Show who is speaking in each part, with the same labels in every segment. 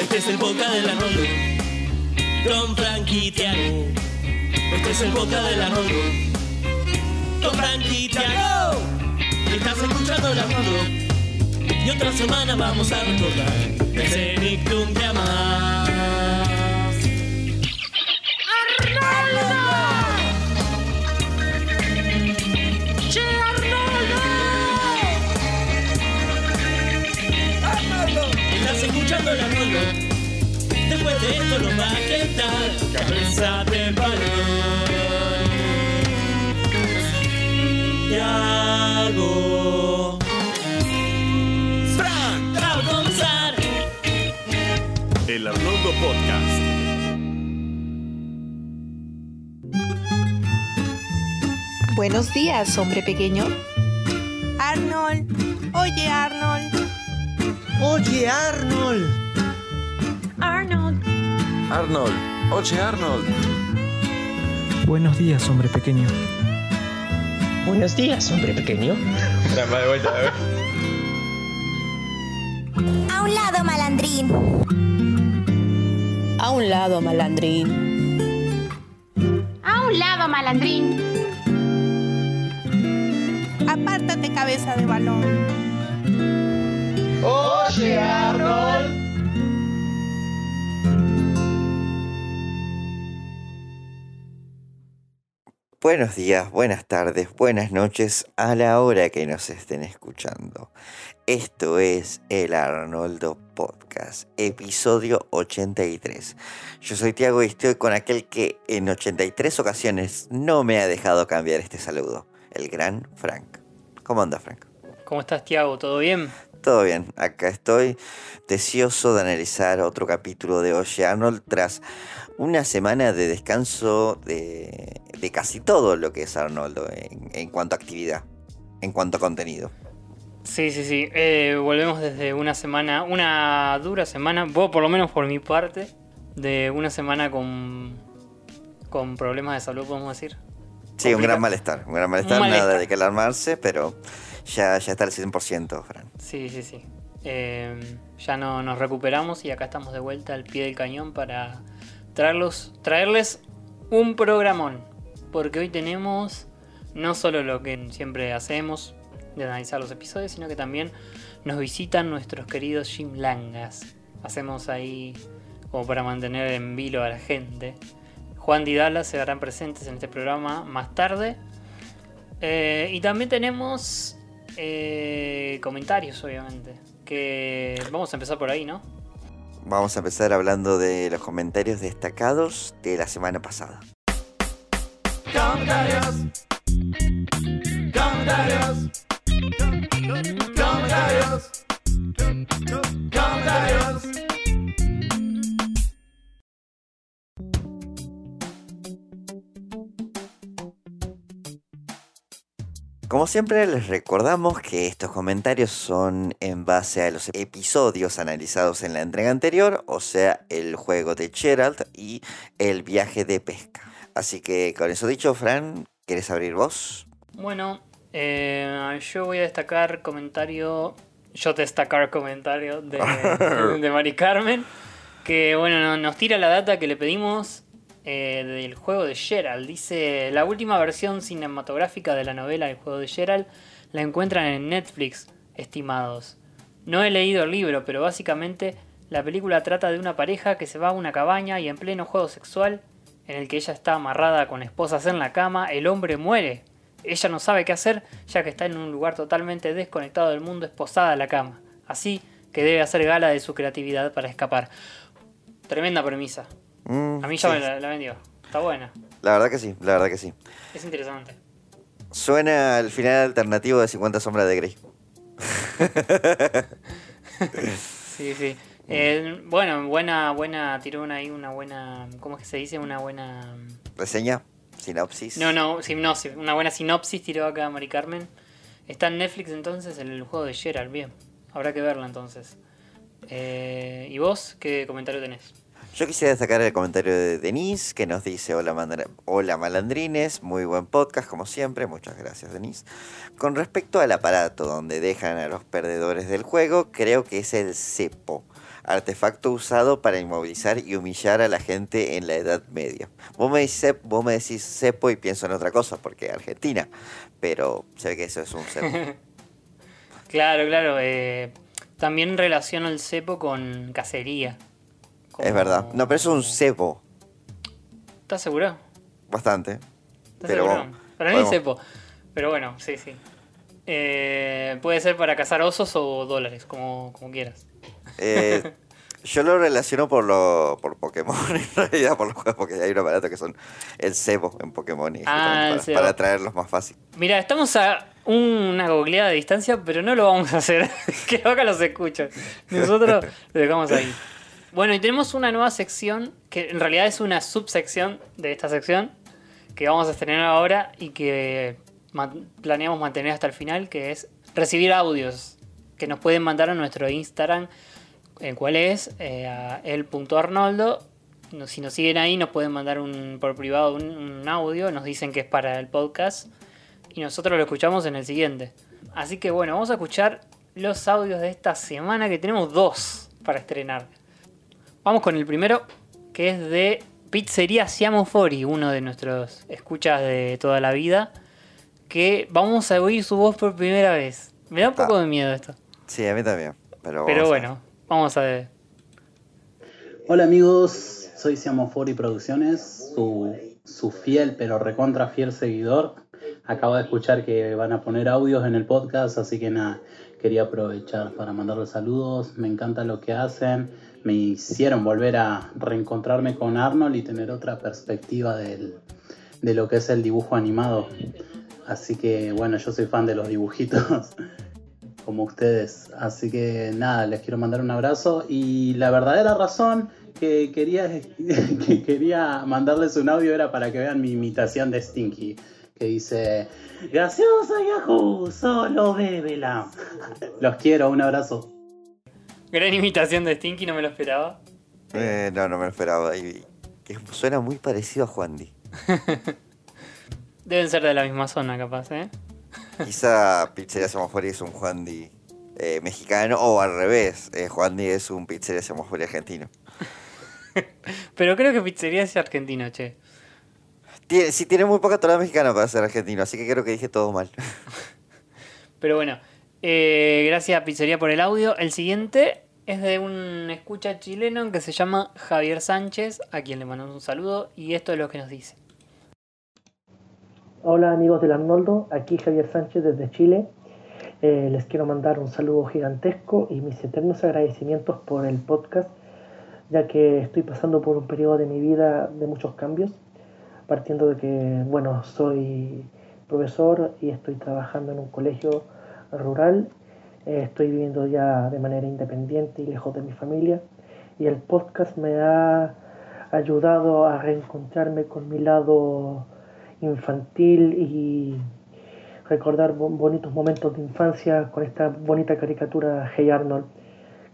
Speaker 1: Este es el boca del Arnoldo. Con Frankie Tiago. Este es el boca del Arnoldo. Con Frankie Tiago. Estás escuchando el Arnoldo. Y otra semana vamos a recordar ese Nictum de Amar. El. Después de esto nos va a quedar cabeza de balón. Tiago. Fran, va a comenzar.
Speaker 2: El Arnoldo Podcast.
Speaker 3: Buenos días, hombre pequeño.
Speaker 4: Arnold, oye Arnold,
Speaker 5: Oye, Arnold.
Speaker 4: Arnold,
Speaker 6: Arnold, oye Arnold.
Speaker 7: Buenos días, hombre pequeño.
Speaker 5: Buenos días, hombre pequeño.
Speaker 8: A un lado, malandrín.
Speaker 9: A un lado, malandrín.
Speaker 10: A un lado, malandrín.
Speaker 4: apártate cabeza de balón.
Speaker 5: Oye, Arnold.
Speaker 11: Buenos días, buenas tardes, buenas noches a la hora que nos estén escuchando. Esto es el Arnoldo Podcast, episodio 83. Yo soy Tiago y estoy con aquel que en 83 ocasiones no me ha dejado cambiar este saludo, el gran Frank. ¿Cómo anda Frank?
Speaker 12: ¿Cómo estás, Tiago? ¿Todo bien?
Speaker 11: Todo bien, acá estoy deseoso de analizar otro capítulo de Oye Arnold tras una semana de descanso de, de casi todo lo que es Arnoldo en, en cuanto a actividad, en cuanto a contenido.
Speaker 12: Sí, sí, sí. Eh, volvemos desde una semana, una dura semana, vos por lo menos por mi parte, de una semana con, con problemas de salud, podemos decir.
Speaker 11: Sí, un gran malestar, un gran malestar,
Speaker 12: Un malestar.
Speaker 11: nada de que alarmarse, pero ya, ya está al 100%, Fran.
Speaker 12: Sí, sí, sí. Eh, ya no, nos recuperamos y acá estamos de vuelta al pie del cañón para traerlos, traerles un programón. Porque hoy tenemos no solo lo que siempre hacemos de analizar los episodios, sino que también nos visitan nuestros queridos Jim Langas. Hacemos ahí como para mantener en vilo a la gente. Juan y Dala se harán presentes en este programa más tarde. Eh, y también tenemos eh, comentarios, obviamente. Que vamos a empezar por ahí, ¿no?
Speaker 11: Vamos a empezar hablando de los comentarios destacados de la semana pasada. Como siempre les recordamos que estos comentarios son en base a los episodios analizados en la entrega anterior, o sea, el juego de Gerald y el viaje de pesca. Así que con eso dicho, Fran, ¿quieres abrir vos?
Speaker 12: Bueno, eh, yo voy a destacar comentario. Yo destacar comentario de, de Mari Carmen. Que bueno, no- nos tira la data que le pedimos eh, del juego de Gerald. Dice: La última versión cinematográfica de la novela del juego de Gerald la encuentran en Netflix, estimados. No he leído el libro, pero básicamente la película trata de una pareja que se va a una cabaña y en pleno juego sexual, en el que ella está amarrada con esposas en la cama, el hombre muere. Ella no sabe qué hacer, ya que está en un lugar totalmente desconectado del mundo, esposada a la cama. Así que debe hacer gala de su creatividad para escapar. Tremenda premisa.
Speaker 11: Mm,
Speaker 12: A mí ya
Speaker 11: sí.
Speaker 12: me la, la vendió. Está buena.
Speaker 11: La verdad que sí, la verdad que sí.
Speaker 12: Es interesante.
Speaker 11: Suena al final alternativo de 50 sombras de Grey.
Speaker 12: Sí, sí. Eh, bueno, buena, buena, tiró una ahí una buena, ¿cómo es que se dice? Una buena...
Speaker 11: Reseña, sinopsis.
Speaker 12: No, no, sinopsis, una buena sinopsis tiró acá Mari Carmen. Está en Netflix entonces el juego de Gerald, bien. Habrá que verla entonces. Eh, ¿Y vos qué comentario tenés?
Speaker 11: Yo quisiera destacar el comentario de Denise que nos dice hola, hola malandrines, muy buen podcast como siempre, muchas gracias Denise. Con respecto al aparato donde dejan a los perdedores del juego, creo que es el cepo. Artefacto usado para inmovilizar y humillar a la gente en la Edad Media. Vos me, decís, cep- vos me decís cepo y pienso en otra cosa, porque Argentina, pero ve que eso es un cepo.
Speaker 12: Claro, claro. eh, también relaciono el cepo con cacería.
Speaker 11: es verdad. No, pero eso es un cepo,
Speaker 12: ¿Estás seguro?
Speaker 11: bastante.
Speaker 12: ¿Estás
Speaker 11: Pero
Speaker 12: seguro? Para mí es cepo. Pero bueno, sí, sí. Eh, puede ser para cazar osos o dólares, como, como quieras.
Speaker 11: Eh, yo lo relaciono por lo por Pokémon, en realidad, por los juegos, porque hay unos baratos que son el cebo en Pokémon y
Speaker 12: Ah,
Speaker 11: para, para traerlos más fácil.
Speaker 12: Mira, estamos a una googleada de distancia, pero no lo vamos a hacer. que acá los escuchan. Nosotros lo dejamos ahí. Bueno, y tenemos una nueva sección, que en realidad es una subsección de esta sección, que vamos a estrenar ahora y que planeamos mantener hasta el final, que es recibir audios que nos pueden mandar a nuestro Instagram, el cual es eh, a el.arnoldo. No- Si nos siguen ahí, nos pueden mandar un, por privado un, un audio, nos dicen que es para el podcast y nosotros lo escuchamos en el siguiente. Así que bueno, vamos a escuchar los audios de esta semana, que tenemos dos para estrenar. Vamos con el primero, que es de Pizzería Siamo Fori, uno de nuestros escuchas de toda la vida, que vamos a oír su voz por primera vez. Me da un poco de miedo esto,
Speaker 11: Sí, a mí también. Pero,
Speaker 12: bueno, vamos a ver.
Speaker 8: Hola amigos, soy Siamofori Producciones, su, su fiel pero recontra fiel seguidor. Acabo de escuchar que van a poner audios en el podcast, así que nada, quería aprovechar para mandarles saludos. Me encanta lo que hacen, me hicieron volver a reencontrarme con Arnold y tener otra perspectiva de lo que es el dibujo animado. Así que bueno, yo soy fan de los dibujitos como ustedes. Así que nada, les quiero mandar un abrazo y la verdadera razón que quería, que quería mandarles un audio era para que vean mi imitación de Stinky, que dice, graciosa Yahoo, solo bébela. Los quiero, un abrazo.
Speaker 12: Gran imitación de Stinky, no me lo esperaba.
Speaker 11: Eh, no, no me lo esperaba. Y, que suena muy parecido a Juan Di.
Speaker 12: Deben ser de la misma zona, capaz, ¿eh?
Speaker 11: Quizá Pizzería Semafori es un Juan Di eh, mexicano o al revés. eh, Juan Di es un Pizzería Semafori argentino.
Speaker 12: Pero creo que Pizzería es argentino, che.
Speaker 11: Tiene, sí, tiene muy poca tonalidad mexicana para ser argentino, así que creo que dije todo mal.
Speaker 12: Pero bueno, eh, gracias Pizzería por el audio. El siguiente es de un escucha chileno que se llama Javier Sánchez, a quien le mandamos un saludo, y esto es lo que nos dice.
Speaker 13: Hola amigos del Arnoldo, aquí Javier Sánchez desde Chile. Eh, les quiero mandar un saludo gigantesco y mis eternos agradecimientos por el podcast, ya que estoy pasando por un periodo de mi vida de muchos cambios, partiendo de que, bueno, soy profesor y estoy trabajando en un colegio rural, eh, estoy viviendo ya de manera independiente y lejos de mi familia, y el podcast me ha ayudado a reencontrarme con mi lado infantil y recordar bo- bonitos momentos de infancia con esta bonita caricatura Hey Arnold,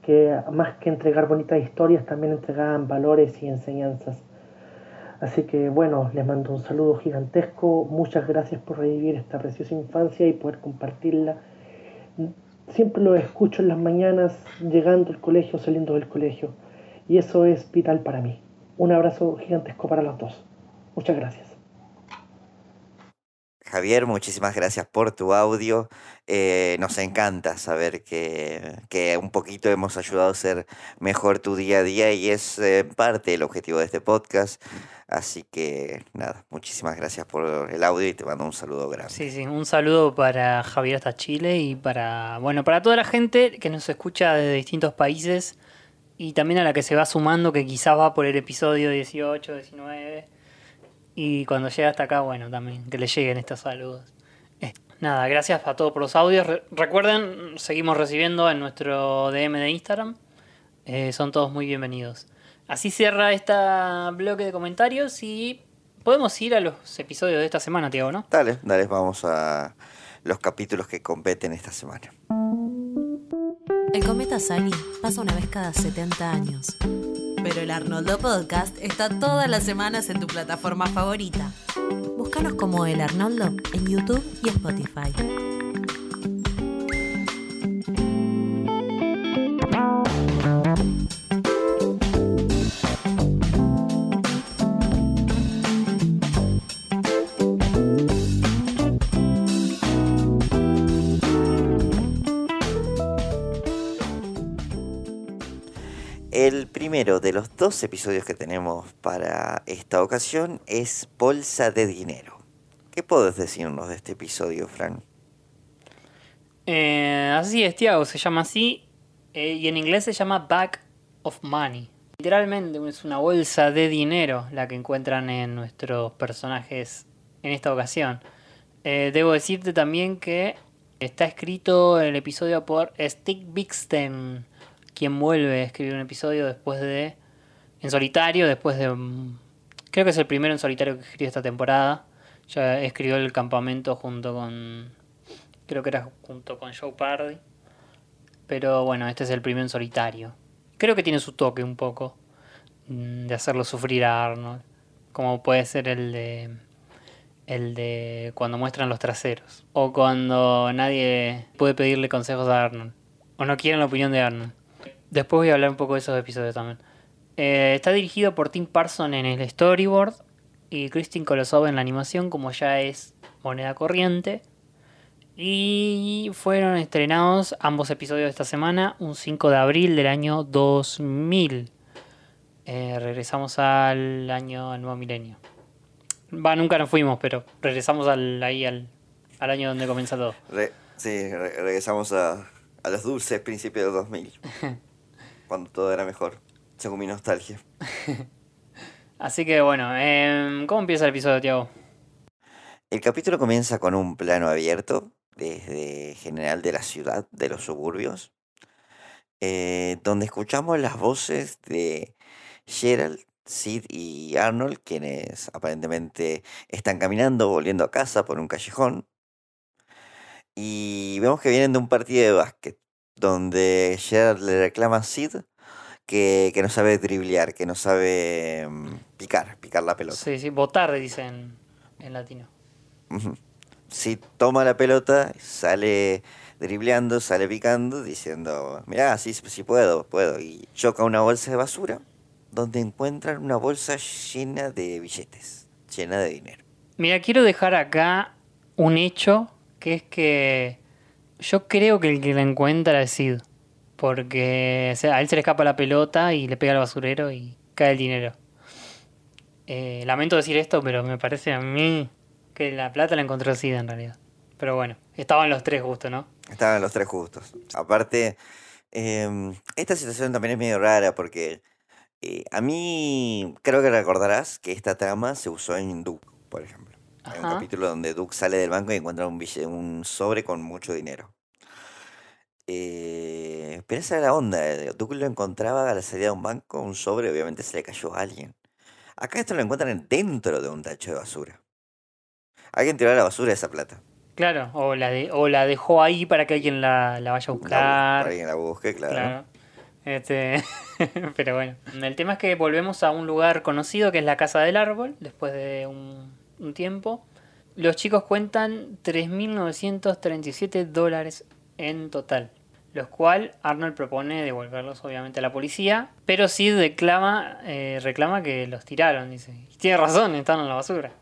Speaker 13: que más que entregar bonitas historias también entregaban valores y enseñanzas. Así que bueno, les mando un saludo gigantesco, muchas gracias por revivir esta preciosa infancia y poder compartirla. Siempre lo escucho en las mañanas, llegando al colegio, saliendo del colegio, y eso es vital para mí. Un abrazo gigantesco para los dos. Muchas gracias.
Speaker 11: Javier, muchísimas gracias por tu audio. Eh, nos encanta saber que, que un poquito hemos ayudado a hacer mejor tu día a día y es eh, parte del objetivo de este podcast. Así que nada, muchísimas gracias por el audio y te mando un saludo grande.
Speaker 12: Sí, sí, un saludo para Javier hasta Chile y para, bueno, para toda la gente que nos escucha de distintos países y también a la que se va sumando, que quizás va por el episodio 18, 19. Y cuando llega hasta acá, bueno, también que le lleguen estos saludos. Eh, nada, gracias a todos por los audios. Re- recuerden, seguimos recibiendo en nuestro DM de Instagram. Eh, son todos muy bienvenidos. Así cierra este bloque de comentarios y podemos ir a los episodios de esta semana, Tiago, ¿no?
Speaker 11: Dale, dale, vamos a los capítulos que competen esta semana.
Speaker 14: El cometa Sally pasa una vez cada 70 años. Pero el Arnoldo Podcast está todas las semanas en tu plataforma favorita. Búscanos como El Arnoldo en YouTube y Spotify.
Speaker 11: Primero de los dos episodios que tenemos para esta ocasión es Bolsa de Dinero. ¿Qué puedes decirnos de este episodio, Frank?
Speaker 12: Eh, así es, Tiago, se llama así. eh, y en inglés se llama Bag of Money. Literalmente es una bolsa de dinero la que encuentran en nuestros personajes en esta ocasión. Eh, debo decirte también que está escrito el episodio por Stick Bixten, quien vuelve a escribir un episodio después de. en solitario, después de. Creo que es el primero en solitario que escribió esta temporada. Ya escribió El Campamento junto con. Creo que era junto con Joe Pardy. Pero bueno, este es el primero en solitario. Creo que tiene su toque un poco mm, de hacerlo sufrir a Arnold. Como puede ser el de. El de cuando muestran los traseros. O cuando nadie puede pedirle consejos a Arnold. O no quieren la opinión de Arnold. Después voy a hablar un poco de esos episodios también. Eh, está dirigido por Tim Parson en el storyboard. Y Christine Kolosov en la animación, como ya es moneda corriente. Y fueron estrenados ambos episodios de esta semana, un 5 de abril del año 2000. Eh, regresamos al año, al nuevo milenio. Va, nunca nos fuimos, pero regresamos al, ahí al, al año donde comienza todo.
Speaker 11: Re- sí, re- regresamos a, a los dulces principios del 2000. cuando todo era mejor. Según mi nostalgia.
Speaker 12: Así que bueno, em, ¿cómo empieza el episodio, Tiago?
Speaker 11: El capítulo comienza con un plano abierto desde general de la ciudad, de los suburbios, eh, donde escuchamos las voces de Gerald, Sid y Arnold, quienes aparentemente están caminando, volviendo a casa por un callejón. Y vemos que vienen de un partido de básquet, donde Gerald le reclama a Sid que, que no sabe driblear, que no sabe mm, picar, picar la pelota.
Speaker 12: Sí, sí, votar, dicen en latino.
Speaker 11: Ujú. Si toma la pelota, sale dribleando, sale picando, diciendo, mirá, sí, sí puedo, puedo. Y choca una bolsa de basura, donde encuentran una bolsa llena de billetes, llena de dinero.
Speaker 12: Mira, quiero dejar acá un hecho, que es que yo creo que el que la encuentra es Sid. Porque a él se le escapa la pelota y le pega al basurero y cae el dinero. Eh, lamento decir esto, pero me parece a mí que la plata la encontró Sid en realidad. Pero bueno, estaban los tres justo, ¿no?
Speaker 11: Estaban los tres justos. Aparte, em, esta situación también es medio rara porque eh, a mí creo que recordarás que esta trama se usó en Duke, por ejemplo. Hay un
Speaker 12: Ajá.
Speaker 11: capítulo donde Duke sale del banco y encuentra un, bille- un sobre con mucho dinero. Eh, pero esa era la onda. eh, Duke lo encontraba a la salida de un banco, un sobre, obviamente se le cayó a alguien. Acá esto lo encuentran dentro de un tacho de basura. Alguien tiró a la basura esa plata.
Speaker 12: Claro, o la, de, o la dejó ahí para que alguien la, la vaya a
Speaker 11: La bu-
Speaker 12: buscar.
Speaker 11: para alguien la busque, claro.
Speaker 12: Claro. Este, pero bueno, el tema es que volvemos a un lugar conocido que es la Casa del Árbol, después de un, un tiempo. Los chicos cuentan 3.937 dólares en total, los cual Arnold propone devolverlos obviamente a la policía, pero Sid reclama, eh, reclama que los tiraron, dice. Y tiene razón, están en la basura.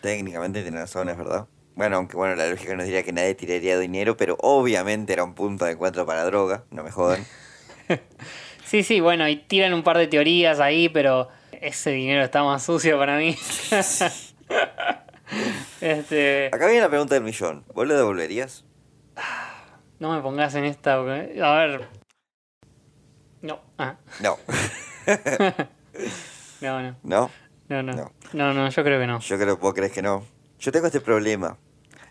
Speaker 11: Técnicamente tiene razón, es verdad. Bueno, aunque bueno, la lógica nos diría que nadie tiraría dinero, pero obviamente era un punto de encuentro para droga, no me jodan.
Speaker 12: Sí, sí, bueno, y tiran un par de teorías ahí, pero ese dinero está más sucio para mí. este,
Speaker 11: Acá viene la pregunta del millón. ¿Vos lo devolverías?
Speaker 12: no me pongas en esta. porque- A ver. No. Ah.
Speaker 11: No.
Speaker 12: No, no.
Speaker 11: ¿No?
Speaker 12: No, no. No, no, yo creo que no.
Speaker 11: Yo creo que vos crees que no. Yo tengo este problema.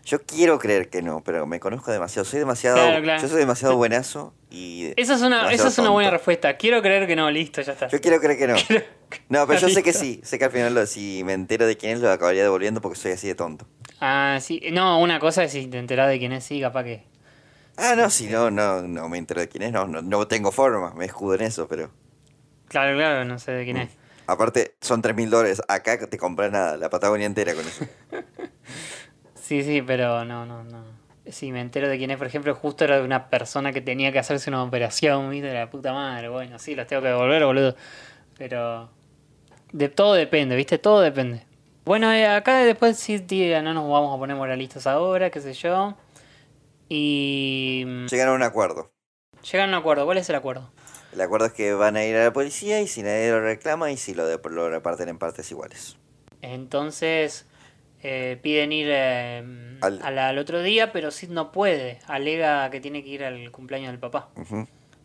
Speaker 11: Yo quiero creer que no, pero me conozco demasiado. Soy demasiado.
Speaker 12: Claro, claro.
Speaker 11: Yo soy demasiado buenazo y.
Speaker 12: Esa es una, esa es una buena respuesta. Quiero creer que no, listo, ya está.
Speaker 11: Yo quiero creer que no. No, pero yo sé que sí. Sé que al final, lo- si me entero de quién es, lo acabaría devolviendo porque soy así de tonto.
Speaker 12: Ah, sí. No, una cosa es si te enterás de quién es, sí, capaz que.
Speaker 11: Ah, no, si no, no, no me entero de quién es, no, no, no tengo forma, me escudo en eso, pero.
Speaker 12: Claro, claro, no sé de quién es.
Speaker 11: Aparte, son 3 mil dólares. Acá te compras nada, la Patagonia entera con eso.
Speaker 12: Sí, sí, pero no, no, no. Si me entero de quién es, por ejemplo, justo era de una persona que tenía que hacerse una operación, ¿viste? De la puta madre. Bueno, sí, los tengo que devolver, boludo. Pero. De todo depende, ¿viste? Todo depende. Bueno, eh, acá después sí, tía, no nos vamos a poner moralistas ahora, qué sé yo. Y. mm,
Speaker 11: Llegaron a un acuerdo.
Speaker 12: Llegan a un acuerdo. ¿Cuál es el acuerdo?
Speaker 11: El acuerdo es que van a ir a la policía y si nadie lo reclama y si lo, de- lo reparten en partes iguales.
Speaker 12: Entonces eh, piden ir eh,
Speaker 11: Al-
Speaker 12: al... al otro día, pero Sid no puede. Alega que tiene que ir al cumpleaños del papá.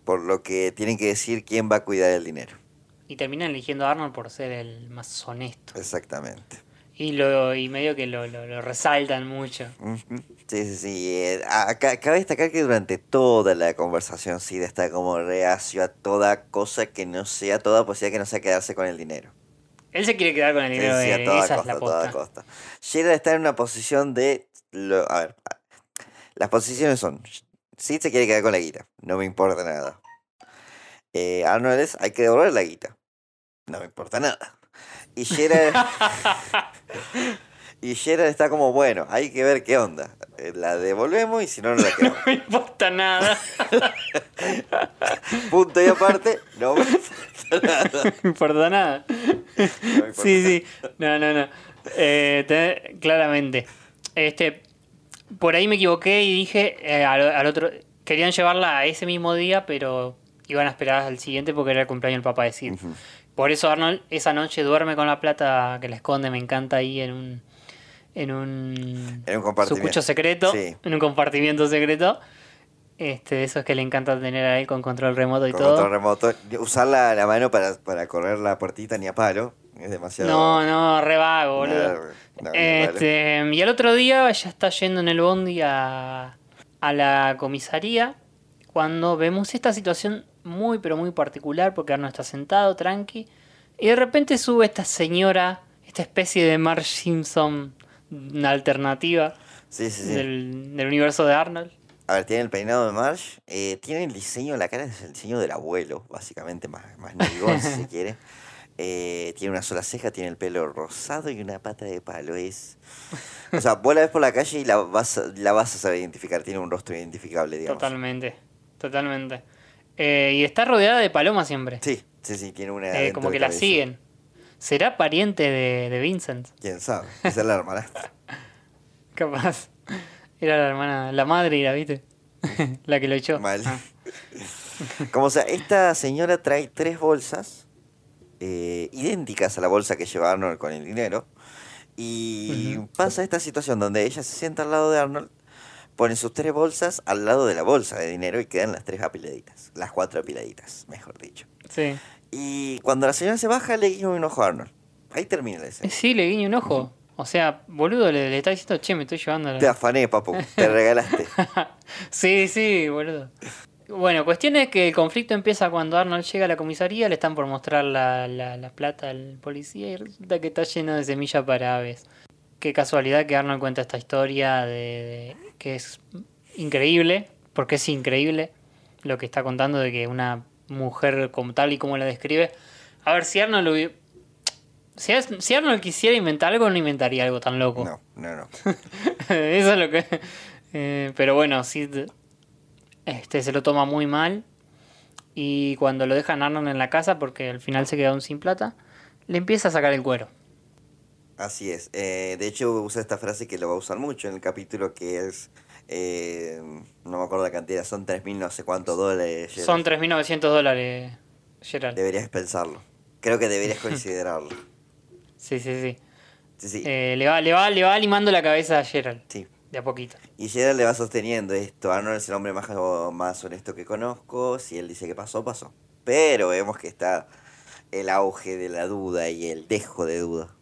Speaker 11: Por lo que tienen que decir quién va a cuidar el dinero.
Speaker 12: Y terminan eligiendo a Arnold por ser el más honesto.
Speaker 11: Exactamente.
Speaker 12: Y lo y medio que lo, lo, lo resaltan mucho.
Speaker 11: Sí, sí, sí. eh, acá, cabe destacar que durante toda la conversación Sid está como reacio a toda cosa que no sea, toda posibilidad que no sea quedarse con el dinero.
Speaker 12: Él se quiere quedar con el dinero
Speaker 11: sí,
Speaker 12: de
Speaker 11: toda
Speaker 12: esa
Speaker 11: costa,
Speaker 12: es la
Speaker 11: a toda
Speaker 12: posta.
Speaker 11: costa. Gerald está en una posición de... lo- a ver, las posiciones son... Sid se quiere quedar con la guita, no me importa nada. Eh, Arnold es, hay que devolver la guita, no me importa nada. Y Gerald... y Gerald está como, bueno, hay que ver qué onda. Eh, La devolvemos y si no, no la quedamos.
Speaker 12: No me importa nada.
Speaker 11: Punto y aparte, no me importa nada.
Speaker 12: No me importa nada. Sí, sí. No, no, no. Eh, te- claramente. Este, por ahí me equivoqué y dije eh, al, al otro. Querían llevarla a ese mismo día, pero iban a esperar al siguiente porque era el cumpleaños del papá de Sid. Por eso Arnold esa noche duerme con la plata que le esconde, me encanta ahí en un. En un.
Speaker 11: En un compartimiento.
Speaker 12: Secreto.
Speaker 11: Sí.
Speaker 12: En un compartimiento secreto. Este, eso es que le encanta tener a él con control remoto y
Speaker 11: Con
Speaker 12: todo.
Speaker 11: control remoto. Usar la, la mano para, para correr la puertita ni a palo. Es demasiado...
Speaker 12: No, no, re vago, boludo.
Speaker 11: No, no, vale.
Speaker 12: Este, y al otro día ya está yendo en el bondi a, a la comisaría cuando vemos esta situación muy pero muy particular porque Arno está sentado, tranqui, y de repente sube esta señora, esta especie de Marge Simpson una alternativa
Speaker 11: Sí, sí, sí.
Speaker 12: Del, del universo de Arnold.
Speaker 11: A ver, tiene el peinado de Marsh, eh, tiene el diseño, la cara es el diseño del abuelo, básicamente, más, más narigón si se quiere. Eh, tiene una sola ceja, tiene el pelo rosado y una pata de palo. Es. O sea, vos la ves por la calle y la vas, a- la vas a saber identificar. Tiene un rostro identificable, digamos.
Speaker 12: Totalmente, totalmente. Eh, y está rodeada de palomas siempre.
Speaker 11: Sí, sí, sí, tiene una.
Speaker 12: Eh, como que la siguen. ¿Será pariente de, de Vincent?
Speaker 11: Quién sabe, es la hermanastra.
Speaker 12: Capaz. Era la hermana, la madre era, ¿viste? la que lo echó.
Speaker 11: Mal.
Speaker 12: Ah.
Speaker 11: Como sea, esta señora trae tres bolsas eh, idénticas a la bolsa que lleva Arnold con el dinero. Y pasa esta situación donde ella se sienta al lado de Arnold, pone sus tres bolsas al lado de la bolsa de dinero y quedan las tres apiladitas. Las cuatro apiladitas, mejor dicho.
Speaker 12: Sí.
Speaker 11: Y cuando la señora se baja, le guiña un ojo a Arnold. Ahí termina la escena.
Speaker 12: Sí, le guiño un ojo. O sea, boludo, le, le está diciendo, che, me estoy llevando la...
Speaker 11: Te afané, papu, te regalaste.
Speaker 12: Sí, sí, boludo. Bueno, cuestión es que el conflicto empieza cuando Arnold llega a la comisaría, le están por mostrar la, la, la plata al policía y resulta que está lleno de semillas para aves. Qué casualidad que Arnold cuenta esta historia de, de- que es increíble, porque es increíble lo que está contando de que una mujer como tal y como la describe. A ver, si Arnold si, si Arnold quisiera inventar algo, no inventaría algo tan loco.
Speaker 11: No, no, no.
Speaker 12: Eso es lo que. eh, pero bueno, Sid este, se lo toma muy mal. Y cuando lo dejan Arnold en la casa, porque al final se queda aún sin plata, le empieza a sacar el cuero.
Speaker 11: Así es. Eh, de hecho, usa esta frase que lo va a usar mucho en el capítulo que es. eh, no me acuerdo la cantidad, son 3.000 no sé cuántos dólares. Gerald.
Speaker 12: Son 3.900 dólares, Gerald.
Speaker 11: Deberías pensarlo. Creo que deberías considerarlo.
Speaker 12: Sí, sí, sí.
Speaker 11: Sí, sí.
Speaker 12: Eh, le, va, le, va, le va limando la cabeza a Gerald.
Speaker 11: Sí.
Speaker 12: De a poquito.
Speaker 11: Y Gerald le va sosteniendo esto. Arnold es el hombre más, más honesto que conozco. Si él dice que pasó, pasó. Pero vemos que está el auge de la duda y el dejo de duda.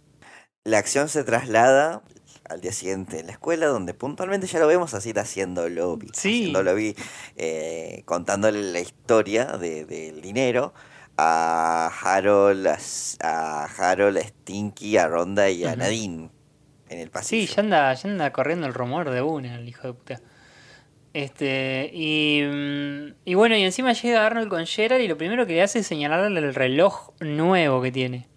Speaker 11: La acción se traslada al día siguiente en la escuela, donde puntualmente ya lo vemos así haciendo lobby.
Speaker 12: Sí.
Speaker 11: Haciendo lobby, eh, contándole la historia de- del dinero a Harold, a, a Harold, a Stinky, a Ronda y a. Nadine en el pasillo.
Speaker 12: Sí, ya anda, ya anda corriendo el rumor de una, el hijo de puta. Este, y, mm, y bueno, y encima llega Arnold con Gerald y lo primero que le hace es señalarle el reloj nuevo que tiene.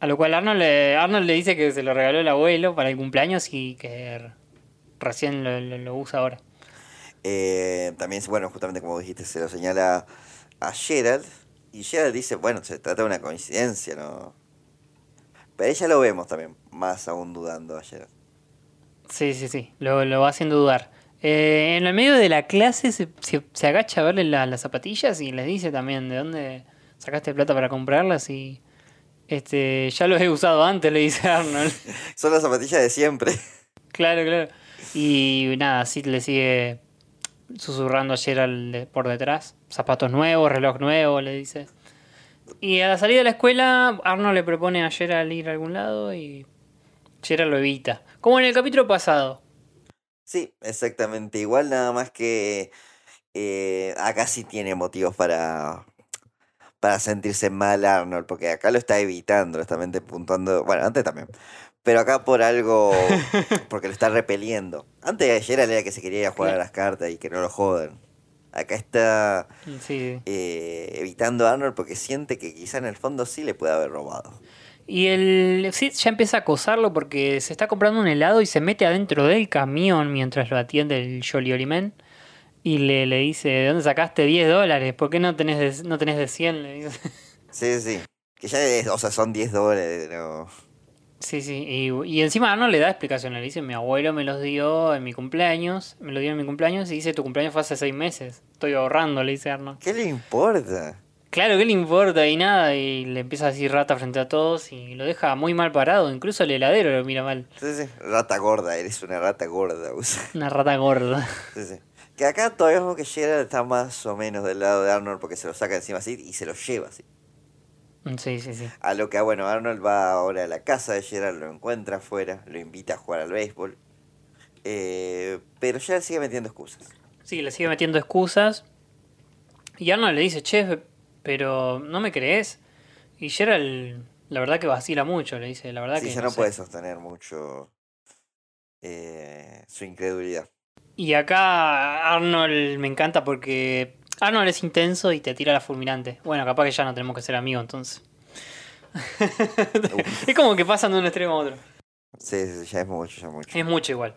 Speaker 12: A lo cual Arnold le, Arnold le dice que se lo regaló el abuelo para el cumpleaños y que recién lo, lo- lo usa ahora.
Speaker 11: Eh, también, bueno, justamente como dijiste, se lo señala a Gerald. Y Gerald dice, bueno, se trata de una coincidencia, ¿no? Pero ella lo vemos también, más aún dudando a Gerald.
Speaker 12: Sí, sí, sí, lo, lo va haciendo dudar. Eh, en el medio de la clase se, se- se agacha a verle la- las zapatillas y les dice también de dónde sacaste plata para comprarlas y este ya los he usado antes, le dice Arnold.
Speaker 11: Son las zapatillas de siempre.
Speaker 12: claro, claro. Y nada, así le sigue susurrando a Gerald de- por detrás. Zapatos nuevos, reloj nuevo, le dice. Y a la salida de la escuela, Arnold le propone a Gerald ir a algún lado y Gerald lo evita. Como en el capítulo pasado.
Speaker 11: Sí, exactamente igual, nada más que eh, acá sí tiene motivos para, para sentirse mal Arnold, porque acá lo está evitando, lo está puntuando, bueno, antes también, pero acá por algo, porque lo está repeliendo. Antes de ayer era que se quería ir a jugar a las cartas y que no lo jodan. Acá está
Speaker 12: Sí.
Speaker 11: eh, evitando a Arnold porque siente que quizá en el fondo sí le puede haber robado.
Speaker 12: Y el Sid ya empieza a acosarlo porque se está comprando un helado y se mete adentro del camión mientras lo atiende el Jolly Oly Man. Y le, le dice, ¿de dónde sacaste 10 dólares? ¿Por qué no tenés de, no tenés de 100? Le dice.
Speaker 11: Sí, sí. Que ya es, o sea, son 10 dólares, no.
Speaker 12: Sí, sí. Y, y encima Arnold le da explicación. Le dice, mi abuelo me los dio en mi cumpleaños. Me lo dio en mi cumpleaños y dice, tu cumpleaños fue hace 6 meses. Estoy ahorrando, le dice Arnold.
Speaker 11: ¿Qué le importa?
Speaker 12: Claro, ¿qué le importa? Y nada. Y le empieza a decir rata frente a todos y lo deja muy mal parado. Incluso el heladero lo mira mal.
Speaker 11: Sí, sí. Rata gorda, eres una rata gorda. usa.
Speaker 12: Una rata gorda.
Speaker 11: Sí, sí. Que acá todavía vemos que Gerald está más o menos del lado de Arnold porque se lo saca encima así y se lo lleva así.
Speaker 12: Sí, sí, sí.
Speaker 11: A lo que, ah, bueno, Arnold va ahora a la casa de Gerald, lo encuentra afuera, lo invita a jugar al béisbol. Eh, pero Gerald sigue metiendo excusas.
Speaker 12: Sí, le sigue metiendo excusas. Y Arnold le dice, che, pero ¿no me crees? Y Gerald, la verdad que vacila mucho, le dice, la verdad
Speaker 11: Sí,
Speaker 12: que
Speaker 11: ya
Speaker 12: no
Speaker 11: no
Speaker 12: sé".
Speaker 11: puede sostener mucho eh, su incredulidad.
Speaker 12: Y acá Arnold me encanta porque Arnold es intenso y te tira la fulminante. Bueno, capaz que ya no tenemos que ser amigos entonces. es como que pasan de un extremo a otro.
Speaker 11: Sí, sí, ya es mucho, ya es mucho.
Speaker 12: Es mucho igual.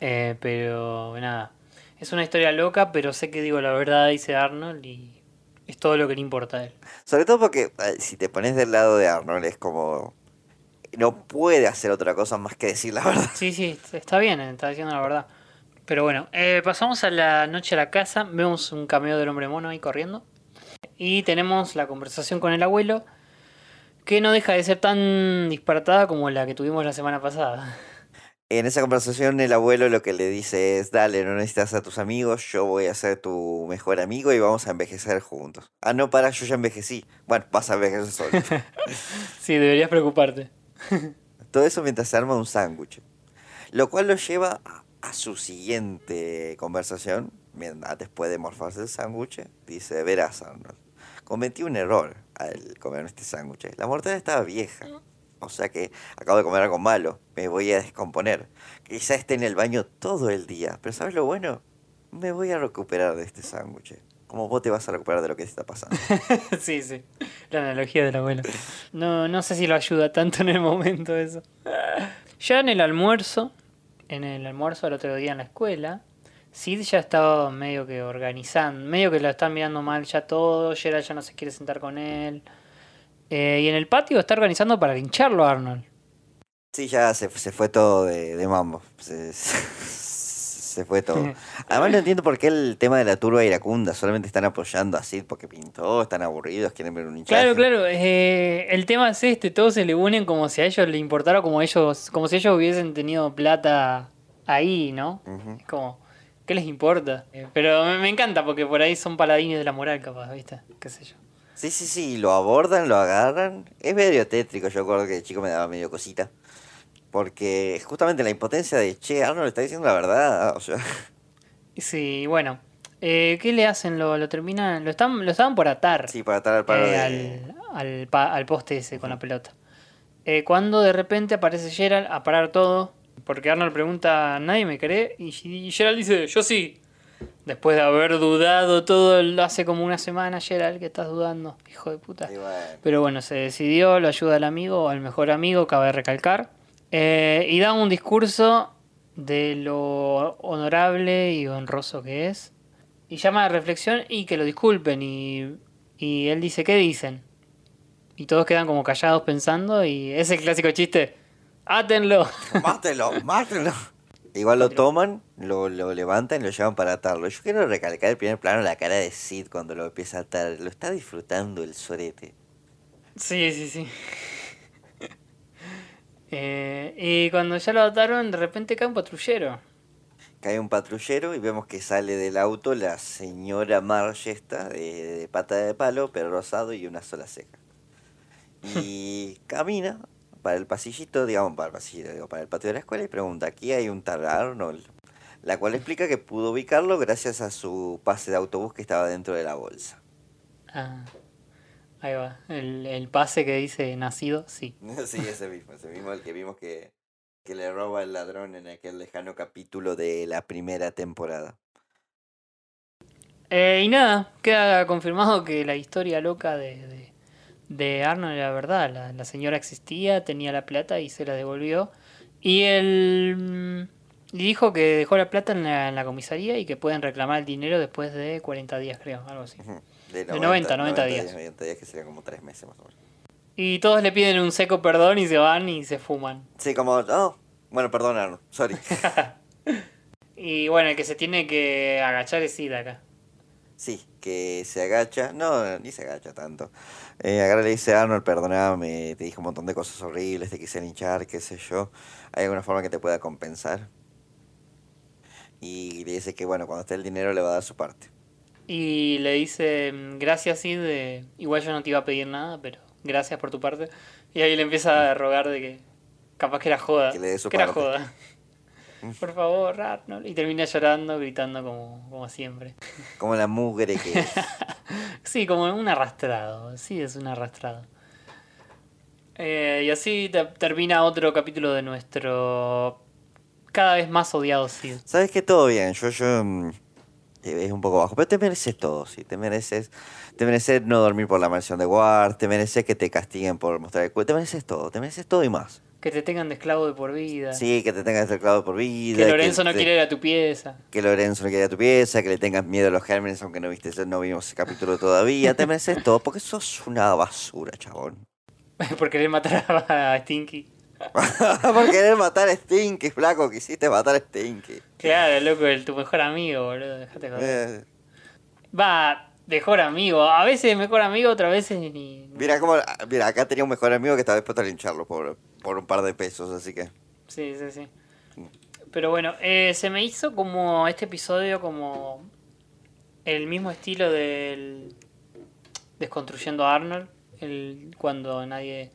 Speaker 12: Eh, pero nada. Es una historia loca, pero sé que digo la verdad, dice Arnold, y es todo lo que le importa a él.
Speaker 11: Sobre todo porque eh, si te pones del lado de Arnold es como... No puede hacer otra cosa más que decir la verdad.
Speaker 12: Sí, sí, está bien, está diciendo la verdad. Pero bueno, eh, pasamos a la noche a la casa, vemos un cameo del hombre mono ahí corriendo. Y tenemos la conversación con el abuelo, que no deja de ser tan disparatada como la que tuvimos la semana pasada.
Speaker 11: En esa conversación el abuelo lo que le dice es, dale, no necesitas a tus amigos, yo voy a ser tu mejor amigo y vamos a envejecer juntos. Ah, no, para, yo ya envejecí. Bueno, vas a envejecer solo.
Speaker 12: Sí, deberías preocuparte.
Speaker 11: Todo eso mientras se arma un sándwich. Lo cual lo lleva a, su siguiente conversación, después de morfarse el sándwich, dice, verás Arnold, cometí un error al comer este sándwich. La mortadela estaba vieja. O sea que acabo de comer algo malo, me voy a descomponer. Quizá esté en el baño todo el día, pero ¿sabes lo bueno? Me voy a recuperar de este sándwich. Como vos te vas a recuperar de lo que está pasando.
Speaker 12: sí, sí. La analogía del abuelo. No, no sé si lo ayuda tanto en el momento eso. Ya en el almuerzo, en el almuerzo el otro día en la escuela, Sid ya estaba medio que organizando, medio que lo están mirando mal ya todo, Gerald ya no se quiere sentar con él. Eh, y en el patio está organizando para lincharlo Arnold.
Speaker 11: Sí, ya se, se fue todo de, de mambo. fue todo. Además no entiendo por qué el tema de la turba iracunda. Solamente están apoyando a Sid porque pintó, están aburridos, quieren ver un hinchaje.
Speaker 12: Claro, claro. eh, el tema es este, todos se le unen como si a ellos le importara, como ellos, como si ellos hubiesen tenido plata ahí, ¿no? Es como, ¿qué les importa? Eh, Pero me, me encanta porque por ahí son paladines de la moral, capaz, ¿viste? ¿Qué sé yo?
Speaker 11: Sí, sí, sí, lo abordan, lo agarran. Es medio tétrico, yo recuerdo que de chico me daba medio cosita. Porque justamente la impotencia de, che, Arnold está diciendo la verdad. O sea,
Speaker 12: Sí, bueno. Eh, ¿Qué le hacen? Lo, lo terminan, lo están, lo estaban por atar.
Speaker 11: sí, para atar al palo
Speaker 12: eh,
Speaker 11: de...
Speaker 12: al, al, pa- al poste ese con la pelota. Eh, cuando de repente aparece Gerald a parar todo, porque Arnold pregunta, ¿nadie me cree? Y, y Gerald dice, yo sí. Después de haber dudado todo el- hace como una semana, Gerald, que estás dudando, hijo de puta.
Speaker 11: Bueno,
Speaker 12: Pero bueno, se decidió, lo ayuda al amigo, al mejor amigo, cabe recalcar. Eh, y da un discurso de lo honorable y honroso que es. Y llama a reflexión y que lo disculpen. Y, y él dice, ¿qué dicen? Y todos quedan como callados pensando y es el clásico chiste. ¡Átenlo!
Speaker 11: Mátelo, mátelo. Igual lo toman, lo, lo levantan y lo llevan para atarlo. Yo quiero recalcar el primer plano, la cara de Sid cuando lo empieza a atar. Lo está disfrutando el sorete.
Speaker 12: Sí, sí, sí. Eh, y cuando ya lo ataron, de repente cae un patrullero.
Speaker 11: Cae un patrullero y vemos que sale del auto la señora Marge esta, de, de pata de palo, pero rosado y una sola ceja. Y camina para el pasillito, digamos, para el pasillito, digo, para el patio de la escuela y pregunta, aquí hay un tal Arnold, la cual explica que pudo ubicarlo gracias a su pase de autobús que estaba dentro de la bolsa.
Speaker 12: Ah, ahí va. El, el pase que dice nacido, sí.
Speaker 11: sí, ese mismo, ese mismo, el que vimos que, que le roba el ladrón en aquel lejano capítulo de la primera temporada.
Speaker 12: Eh, y nada, queda confirmado que la historia loca de, de, de Arnold era verdad. La, la, señora existía, tenía la plata y se la devolvió. Y él y dijo que dejó la plata en la, en la, comisaría y que pueden reclamar el dinero después de 40 días, creo, algo así.
Speaker 11: De 90,
Speaker 12: de 90, 90 días.
Speaker 11: días. 90 días, que sería como 3 meses más o menos.
Speaker 12: Y todos le piden un seco perdón y se van y se fuman.
Speaker 11: Sí, como, oh, bueno, perdón, Arnold, sorry.
Speaker 12: y bueno, el que se tiene que agachar es Sid acá.
Speaker 11: Sí, que se agacha, no, ni se agacha tanto. Eh, agarra le dice, Arnold, perdóname, te dije un montón de cosas horribles, te quise linchar, qué sé yo. ¿Hay alguna forma que te pueda compensar? Y le dice que, bueno, cuando esté el dinero le va a dar su parte.
Speaker 12: Y le dice, gracias Sid, de... igual yo no te iba a pedir nada, pero gracias por tu parte. Y ahí le empieza a rogar de que capaz que era joda.
Speaker 11: Que le
Speaker 12: que era joda. Por favor, Arnold. Y termina llorando, gritando como, como siempre.
Speaker 11: Como la mugre que es.
Speaker 12: sí, como un arrastrado. Sí, es un arrastrado. Eh, y así te termina otro capítulo de nuestro cada vez más odiado Sid.
Speaker 11: Sabes que todo bien, yo, yo mm, es un poco bajo, pero te mereces todo, sí, te mereces, te mereces no dormir por la mansión de Ward, te mereces que te castiguen por mostrar el cuello, te mereces todo, te mereces todo y más.
Speaker 12: Que te tengan de esclavo de por vida.
Speaker 11: Sí, que te tengas de esclavo por vida.
Speaker 12: Que Lorenzo
Speaker 11: que
Speaker 12: no
Speaker 11: te-
Speaker 12: quiere ir a tu pieza.
Speaker 11: Que Lorenzo no quiere ir a tu pieza, que le tengas miedo a los gérmenes, aunque no viste, no vimos ese capítulo todavía. Te mereces todo, porque sos una basura, chabón.
Speaker 12: por querer matar a Stinky.
Speaker 11: por querer matar a Stinky, flaco, quisiste matar a Stinky.
Speaker 12: Claro, loco, el, tu mejor amigo, boludo. Dejate joder.
Speaker 11: Eh,
Speaker 12: Va, mejor amigo. A veces mejor amigo, otras veces ni.
Speaker 11: mira, como, mira, acá tenía un mejor amigo que estaba dispuesto a lincharlo por, por un par de pesos, así que...
Speaker 12: Sí, sí, sí. Pero bueno, eh, se me hizo como este episodio como el mismo estilo del desconstruyendo a Arnold, el cuando nadie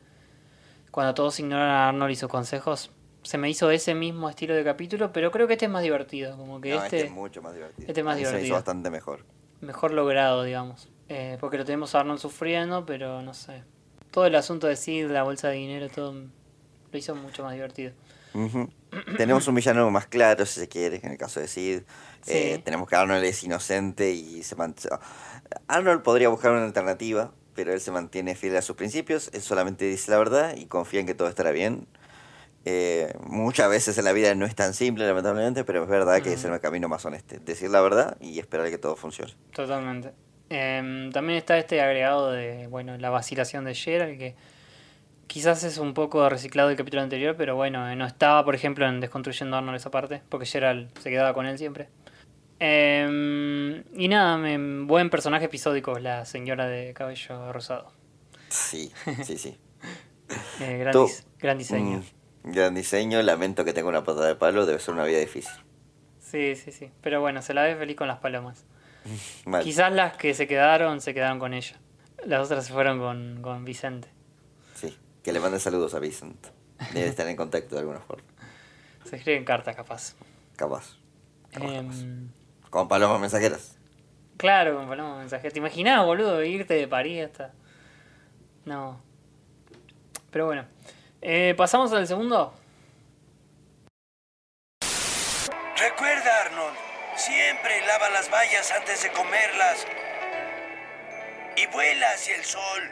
Speaker 12: cuando todos ignoran a Arnold y sus consejos. Se me hizo ese mismo estilo de capítulo, pero creo que este es más divertido, como que
Speaker 11: No,
Speaker 12: este,
Speaker 11: este es mucho más divertido.
Speaker 12: este es más
Speaker 11: mí Se hizo
Speaker 12: divertido.
Speaker 11: bastante mejor.
Speaker 12: mejor logrado, digamos. Eh, porque lo tenemos a Arnold sufriendo, pero no sé. Todo el asunto de Sid, la bolsa de dinero, todo lo hizo mucho más divertido.
Speaker 11: Tenemos un villano más claro, si se quiere, en el caso de Sid. Eh, tenemos que Arnold es inocente y se mantiene... Arnold podría buscar una alternativa, pero él se mantiene fiel a sus principios, él solamente dice la verdad y confía en que todo estará bien. Eh, muchas veces en la vida no es tan simple, lamentablemente, pero es verdad que es el camino más honesto. Decir la verdad y esperar que todo funcione.
Speaker 12: Totalmente. Em, también está este agregado de, bueno, la vacilación de Gerald, que quizás es un poco reciclado del capítulo anterior, pero bueno, eh, no estaba, por ejemplo, en Desconstruyendo Arnold esa parte, porque Gerald se quedaba con él siempre. Em, y nada, buen personaje episódico, la señora de cabello rosado.
Speaker 11: Sí, sí, sí.
Speaker 12: Eh, gran,
Speaker 11: Tú-
Speaker 12: dis- gran diseño.
Speaker 11: Mm, gran diseño, lamento que tenga una pata de palo, debe ser una vida difícil.
Speaker 12: Sí, sí, sí. Pero bueno, se la ve feliz con las palomas. Quizás las que se quedaron, se quedaron con ella. Las otras se fueron con, con Vicente.
Speaker 11: Sí, que le mande saludos a Vicent. Debe estar en contacto de alguna forma.
Speaker 12: Se escriben cartas, capaz.
Speaker 11: Capaz.
Speaker 12: Em,
Speaker 11: Con palomas mensajeras.
Speaker 12: claro, con paloma mensaje. ¿Te imaginás, boludo, irte de París hasta.? No. Pero bueno. Eh, ¿Pasamos al segundo?
Speaker 15: Recuerda, Arnold, siempre lava las bayas antes de comerlas. Y vuela hacia el sol.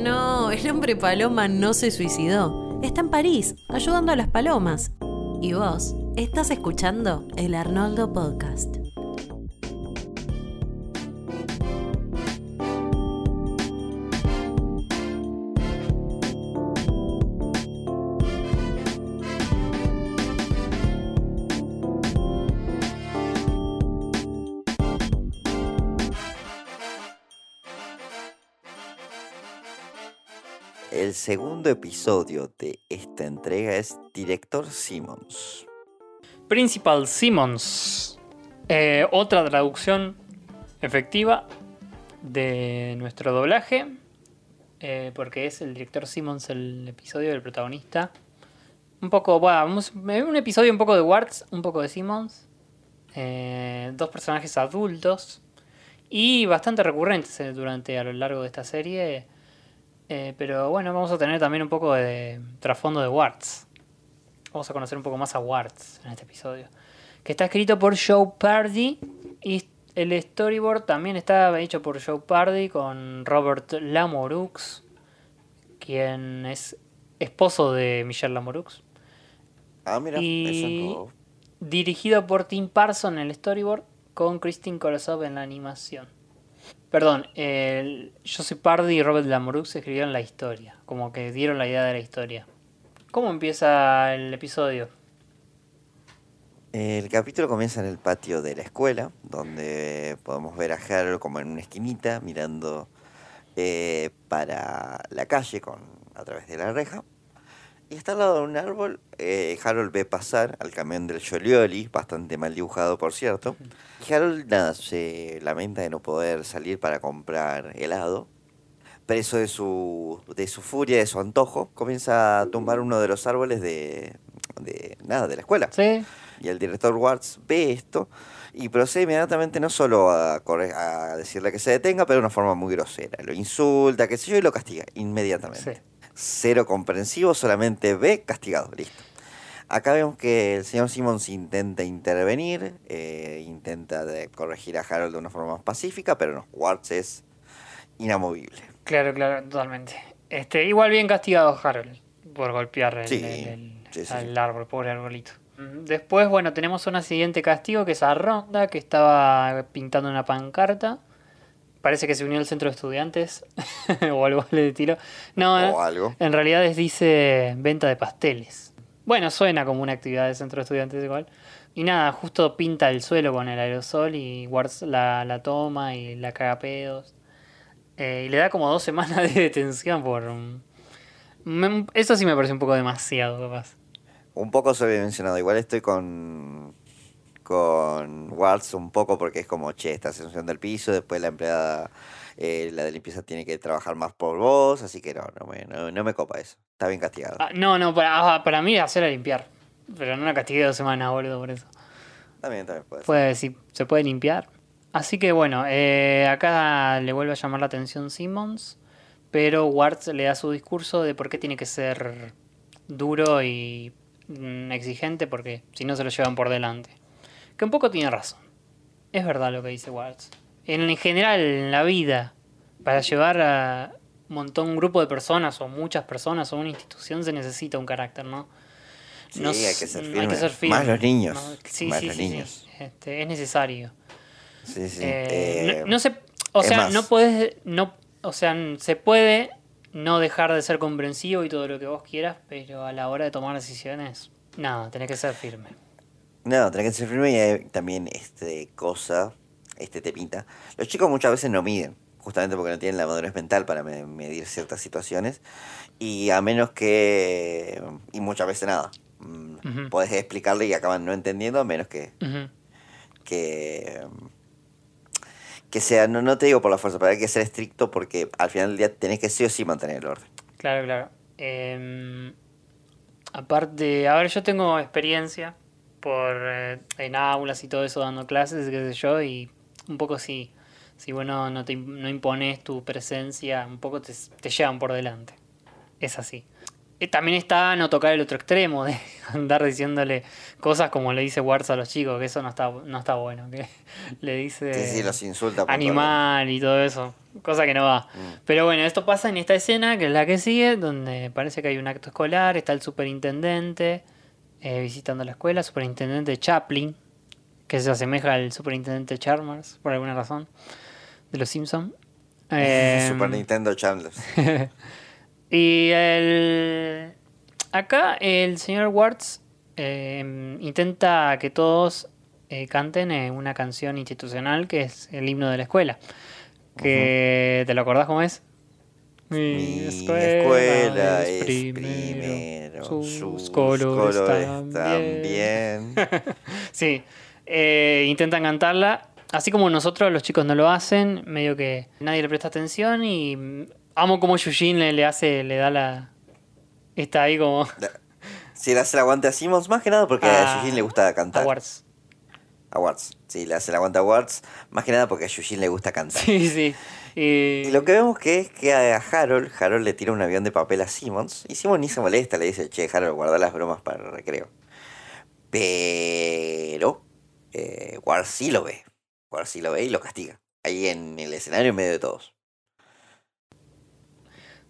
Speaker 14: No, el hombre paloma no se suicidó. Está en París, ayudando a las palomas. Y vos, Estás escuchando el Arnoldo Podcast.
Speaker 11: El segundo episodio de esta entrega es Director Simmons.
Speaker 12: Principal Simmons. Eh, otra traducción efectiva de nuestro doblaje. eh, porque es el director Simmons el episodio del protagonista. Un poco, bueno, vamos- un episodio un poco de Warts, un poco de Simmons. eh, dos personajes adultos. Y bastante recurrentes eh, durante a lo largo de esta serie. eh, pero bueno, vamos a tener también un poco de trasfondo de Warts. Vamos a conocer un poco más a Warts en este episodio. Que está escrito por Joe Pardy. Y el storyboard también está hecho por Joe Pardy con Robert Lamorux. Quien es esposo de Michelle Lamorux.
Speaker 11: Ah, mira,
Speaker 12: Y
Speaker 11: eso no-
Speaker 12: dirigido por Tim Parson en el storyboard con Christine Korosov en la animación. Perdón, el, Joseph Pardy y Robert Lamorux escribieron la historia, como que dieron la idea de la historia. ¿Cómo empieza el episodio?
Speaker 11: El capítulo comienza en el patio de la escuela, donde podemos ver a Harold como en una esquinita mirando eh, para la calle con, a través de la reja. Y está al lado de un árbol. eh, Harold ve pasar al camión del Jolioli, bastante mal dibujado por cierto. Y Harold nada, se lamenta de no poder salir para comprar helado. Preso de su, de su furia, de su antojo, comienza a tumbar uno de los árboles de, de nada, de la escuela.
Speaker 12: Sí.
Speaker 11: Y el director Watts ve esto y procede inmediatamente no solo a, a decirle que se detenga, pero de una forma muy grosera. Lo insulta, qué sé yo, y lo castiga inmediatamente. Cero comprensivo, solamente ve castigado, listo. Acá vemos que el señor Simmons intenta intervenir, eh, intenta de corregir a Harold de una forma más pacífica, pero no, es inamovible.
Speaker 12: Claro, claro, totalmente. Este, igual bien castigado Harold por golpear el,
Speaker 11: Sí,
Speaker 12: el- el-
Speaker 11: sí, sí,
Speaker 12: al
Speaker 11: sí.
Speaker 12: árbol, pobre arbolito. Después, bueno, tenemos un siguiente castigo que es a Ronda, que estaba pintando una pancarta. Parece que se unió al centro de estudiantes o algo le tiro. No,
Speaker 11: O algo.
Speaker 12: en realidad es, dice venta de pasteles. Bueno, suena como una actividad de centro de estudiantes igual. Y nada, justo pinta el suelo con el aerosol y Wards la, la toma y la caga pedos. Eh, y le da como dos semanas de detención por... un- me- eso sí me parece un poco demasiado, capaz.
Speaker 11: Un poco se había mencionado, igual estoy con con Watts un poco porque es como, che, estás ensuciando el piso, después la empleada, eh, la de limpieza tiene que trabajar más por vos, así que no, no me, no, no me copa eso. Está bien castigado.
Speaker 12: Ah, no, no, para, ah, para mí hacer a limpiar. Pero no la castigué dos semanas, boludo, por eso.
Speaker 11: También, también puede ser.
Speaker 12: Puede, sí, se puede limpiar. Así que bueno, eh, acá le vuelve a llamar la atención Simmons, pero Warts le da su discurso de por qué tiene que ser duro y mm, exigente, porque si no se lo llevan por delante. Que un poco tiene razón. Es verdad lo que dice Warts. En, en general, en la vida, para llevar a un montón, un grupo de personas o muchas personas o una institución se necesita un carácter, ¿no?
Speaker 11: Sí,
Speaker 12: No
Speaker 11: hay que ser
Speaker 12: hay
Speaker 11: firme.
Speaker 12: que ser firme.
Speaker 11: Más los niños.
Speaker 12: No, sí,
Speaker 11: Más
Speaker 12: sí,
Speaker 11: los niños.
Speaker 12: Este, es necesario.
Speaker 11: Sí, sí.
Speaker 12: Eh,
Speaker 11: Eh,
Speaker 12: no, no se, o sea,
Speaker 11: más.
Speaker 12: no puedes, no, o sea, se puede no dejar de ser comprensivo y todo lo que vos quieras, pero a la hora de tomar decisiones, nada, tenés que ser firme.
Speaker 11: No, tenés que ser firme y hay también este cosa, este temita. Los chicos muchas veces no miden, justamente porque no tienen la madurez mental para me- medir ciertas situaciones. Y a menos que... Y muchas veces nada.
Speaker 12: Ujú.
Speaker 11: Podés explicarle y acaban no entendiendo, a menos que... Que que sea, no, no te digo por la fuerza, pero hay que ser estricto porque al final del día tenés que sí o sí mantener el orden.
Speaker 12: Claro, claro. Em, aparte, a ver, yo tengo experiencia por eh, en aulas y todo eso dando clases, qué sé yo, y un poco sí, si bueno no te no impones tu presencia, un poco te, te llevan por delante. Es así. Eh, también está no tocar el otro extremo, de andar diciéndole cosas como le dice Warts a los chicos, que eso no está, no está bueno, que le dice
Speaker 11: Sí, sí, los insulta. puntualmente.
Speaker 12: animal y todo eso, cosa que no va. Pero bueno, esto pasa en esta escena, que es la que sigue, donde parece que hay un acto escolar, está el superintendente eh, visitando la escuela, superintendente Chaplin, que se asemeja al superintendente Chalmers, por alguna razón, de los Simpsons.
Speaker 11: Super Nintendo Chandler.
Speaker 12: Y el... acá el señor Warts eh, intenta que todos eh, canten eh, una canción institucional que es el himno de la escuela. Que, ¿Te lo acordás cómo es? Mi,
Speaker 11: escuela,
Speaker 12: escuela
Speaker 11: es
Speaker 12: es
Speaker 11: primero,
Speaker 12: primero,
Speaker 11: sus,
Speaker 12: sus colores
Speaker 11: también.
Speaker 12: Sí, eh, intentan cantarla. Así como nosotros, los chicos no lo hacen, medio que nadie le presta atención y amo como Yujin le, le hace, le da la... Está ahí como...
Speaker 11: Si le hace el aguante a Simmons, más que nada porque a
Speaker 12: Ah,
Speaker 11: Yujin le gusta cantar.
Speaker 12: a Warts.
Speaker 11: A Warts. Sí, le hace el aguante a Warts, más que nada porque a Yujin le gusta cantar.
Speaker 12: Sí, sí. Y...
Speaker 11: Y lo que vemos que es que a Harold, Harold le tira un avión de papel a Simmons y Simmons ni se molesta, le dice, che, Harold, guarda las bromas para el recreo. Pero eh, Ward sí lo ve. Ward sí lo ve y lo castiga. Ahí en el escenario en medio de todos.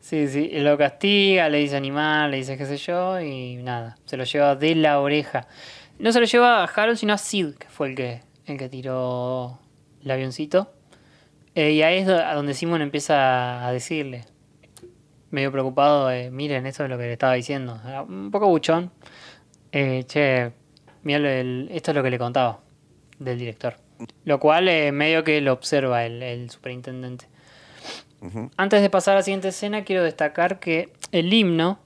Speaker 12: Sí, sí, lo castiga, le dice animal, le dice qué sé yo, y nada, se lo lleva de la oreja. No se lo lleva a Harold, sino a Sid, que fue el que, el que tiró el avioncito. Eh, y ahí es donde Simon empieza a decirle, medio preocupado, eh, miren, esto es lo que le estaba diciendo. Era Un poco buchón. Eh, che, mira, esto es lo que le contaba del director. Lo cual eh, medio que lo observa el superintendente. Antes de pasar a la siguiente escena, quiero destacar que el himno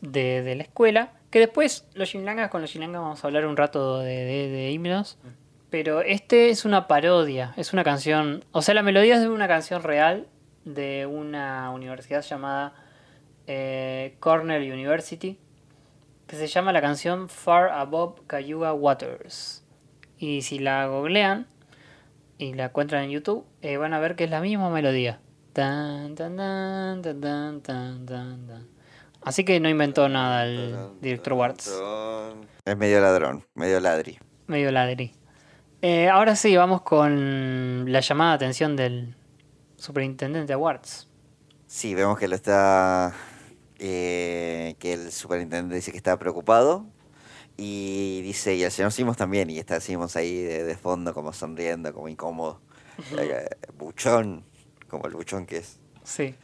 Speaker 12: de, la escuela, que después los Shinlangas con los Shinlangas vamos a hablar un rato de himnos, pero este es una parodia, es una canción, o sea, la melodía es de una canción real de una universidad llamada eh, Cornell University, que se llama la canción Far Above Cayuga Waters. Y si la googlean y la encuentran en YouTube, eh, van a ver que es la misma melodía. Tan, tan, tan, tan, tan, tan, tan, tan. Así que no inventó nada el director Warts.
Speaker 11: Es medio ladrón, medio ladri.
Speaker 12: Medio ladri. Eh, ahora sí, vamos con la llamada de atención del superintendente Warts.
Speaker 11: Sí, vemos que lo está. eh, que el superintendente dice que está preocupado. Y dice, y el señor Simons también, y está Simons ahí de, de fondo, como sonriendo, como incómodo. Eh, buchón, como el buchón que es.
Speaker 12: Sí.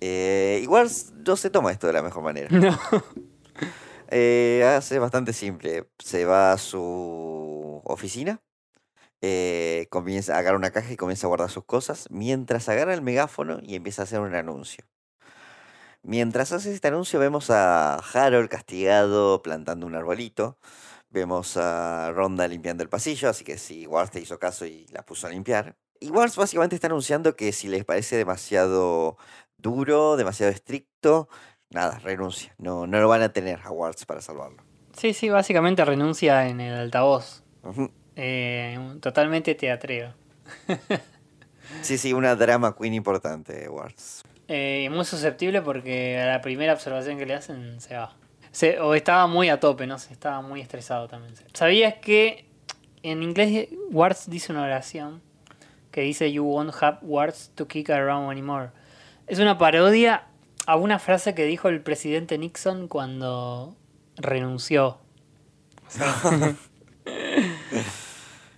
Speaker 11: Eh, igual no se toma esto de la mejor manera.
Speaker 12: No.
Speaker 11: Eh, hace bastante simple. Se va a su oficina, eh, comienza a agarrar una caja y comienza a guardar sus cosas, mientras agarra el megáfono y empieza a hacer un anuncio. Mientras hace este anuncio vemos a Harold castigado plantando un arbolito. Vemos a Ronda limpiando el pasillo, así que si Wars te hizo caso y la puso a limpiar. Y Wars básicamente está anunciando que si les parece demasiado duro, demasiado estricto, nada, renuncia. No, no lo van a tener a Wars para salvarlo.
Speaker 12: Sí, sí, básicamente renuncia en el altavoz. Eh, totalmente teatrero.
Speaker 11: Sí, sí, una drama queen importante, Wars.
Speaker 12: Eh, muy susceptible porque a la primera observación que le hacen se va. Se- o estaba muy a tope, no sé, estaba muy estresado también. ¿Sabías que en inglés Warts dice una oración que dice You won't have words to kick around anymore? Es una parodia a una frase que dijo el presidente Nixon cuando renunció.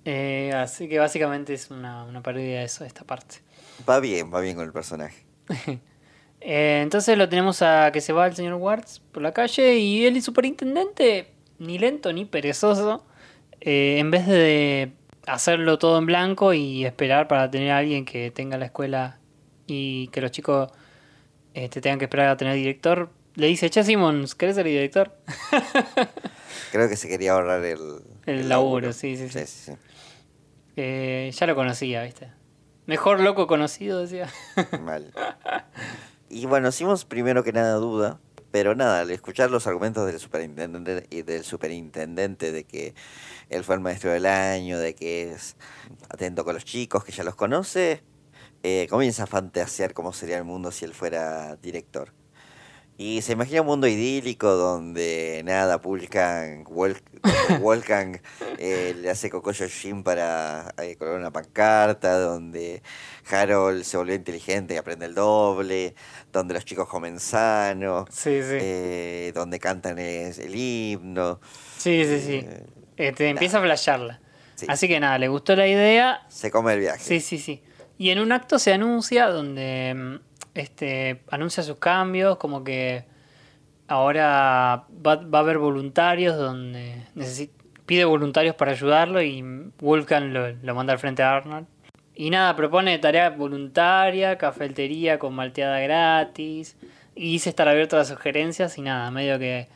Speaker 12: Eh, así que básicamente es una, una parodia de eso, esta parte.
Speaker 11: Va bien, va bien con el personaje.
Speaker 12: Eh, entonces lo tenemos a que se va el señor Warts por la calle y él y superintendente, ni lento ni perezoso, eh, en vez de hacerlo todo en blanco y esperar para tener a alguien que tenga la escuela y que los chicos este, tengan que esperar a tener director, le dice, che Simons, ¿querés ser director?
Speaker 11: Creo que se quería ahorrar el,
Speaker 12: El laburo, sí, sí, sí.
Speaker 11: sí, sí.
Speaker 12: Eh, ya lo conocía, ¿viste? Mejor loco conocido, decía.
Speaker 11: Mal. Y bueno, hicimos primero que nada duda, pero nada, al escuchar los argumentos del superintendente y del superintendente de que él fue el maestro del año, de que es atento con los chicos, que ya los conoce, eh, comienza a fantasear cómo sería el mundo si él fuera director. Y se imagina un mundo idílico donde nada, Pulkan, Wol- Wolfgang eh, le hace cocoyo Jim para eh, colgar una pancarta, donde Harold se volvió inteligente y aprende el doble, donde los chicos comen sano,
Speaker 12: Sí, sí.
Speaker 11: eh, donde cantan es- el himno.
Speaker 12: Sí, sí, sí. Eh, te empieza a flashearla.
Speaker 11: Sí.
Speaker 12: Así que nada, le gustó la idea.
Speaker 11: Se come el viaje.
Speaker 12: Sí, sí, sí. Y en un acto se anuncia donde mm, este anuncia sus cambios, como que ahora va, va a haber voluntarios donde pide voluntarios para ayudarlo y Vulcan lo, lo manda al frente a Arnold. Y nada, propone tarea voluntaria, cafetería con malteada gratis. Y dice estar abierto a las sugerencias y nada, medio que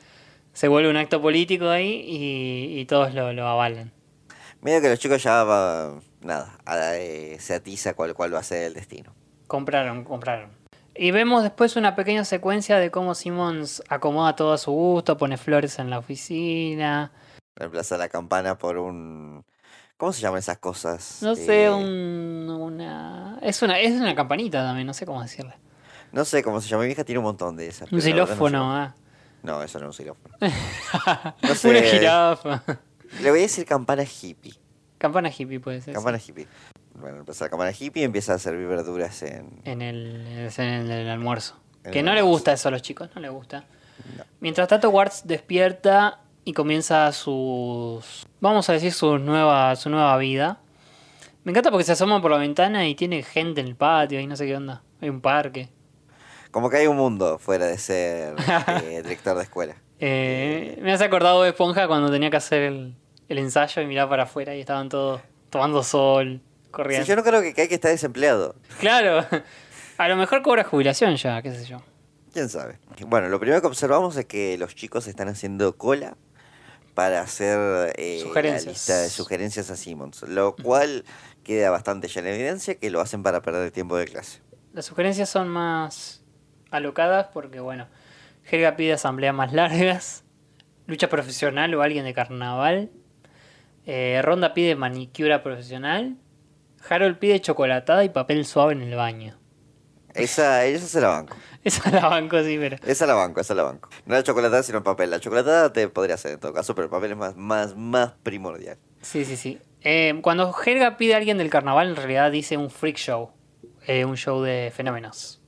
Speaker 12: se vuelve un acto político ahí y, y todos lo, lo avalan.
Speaker 11: Medio que los chicos ya va, nada, a- eh, se atiza cuál, cuál va a ser el destino.
Speaker 12: Compraron, compraron. Y vemos después una pequeña secuencia de cómo Simmons acomoda todo a su gusto, pone flores en la oficina.
Speaker 11: Reemplaza la campana por un... ¿Cómo se llaman esas cosas?
Speaker 12: No sé,
Speaker 11: Eh,
Speaker 12: un, una... Es una, es una campanita también, no sé cómo decirle.
Speaker 11: No sé cómo se llama. Mi hija tiene un montón de esas.
Speaker 12: Un
Speaker 11: no
Speaker 12: xilófono,
Speaker 11: sé.
Speaker 12: ah.
Speaker 11: No, eso no es un xilófono. No sé.
Speaker 12: Una jirafa.
Speaker 11: Le voy a decir campana hippie.
Speaker 12: Campana hippie puede ser.
Speaker 11: Campana hippie. Bueno, empieza la campana hippie y empieza a servir verduras en...
Speaker 12: En el, en el almuerzo.
Speaker 11: En
Speaker 12: que
Speaker 11: el
Speaker 12: no le gusta eso a los chicos, no le gusta. Mientras tanto, Warts despierta y comienza sus. Vamos a decir su nueva, su nueva vida. Me encanta porque se asoma por la ventana y tiene gente en el patio y no sé qué onda. Hay un parque.
Speaker 11: Como que hay un mundo fuera de ser eh, director de escuela.
Speaker 12: Eh, me has acordado de Esponja cuando tenía que hacer el, el ensayo y mirar para afuera y estaban todos tomando sol, corriendo.
Speaker 11: Sí, yo no creo que hay que estar desempleado.
Speaker 12: Claro, a lo mejor cobra jubilación ya, qué sé yo.
Speaker 11: ¿Quién sabe? Bueno, lo primero que observamos es que los chicos están haciendo cola para hacer eh, la lista de sugerencias a Simmons, lo cual queda bastante ya en evidencia que lo hacen para perder tiempo de clase.
Speaker 12: Las sugerencias son más alocadas porque, bueno, Helga pide asambleas más largas, lucha profesional o alguien de carnaval, eh, Ronda pide manicura profesional, Harold pide chocolatada y papel suave en el baño.
Speaker 11: Esa, esa se la banco.
Speaker 12: Esa la banco, sí, pero...
Speaker 11: Esa la banco, esa la banco. No la chocolatada, sino el papel. La chocolatada te podría hacer en todo caso, pero el papel es más, más, más primordial.
Speaker 12: Sí, sí, sí. Eh, cuando Helga pide a alguien del carnaval, en realidad dice un freak show, eh, un show de fenómenos.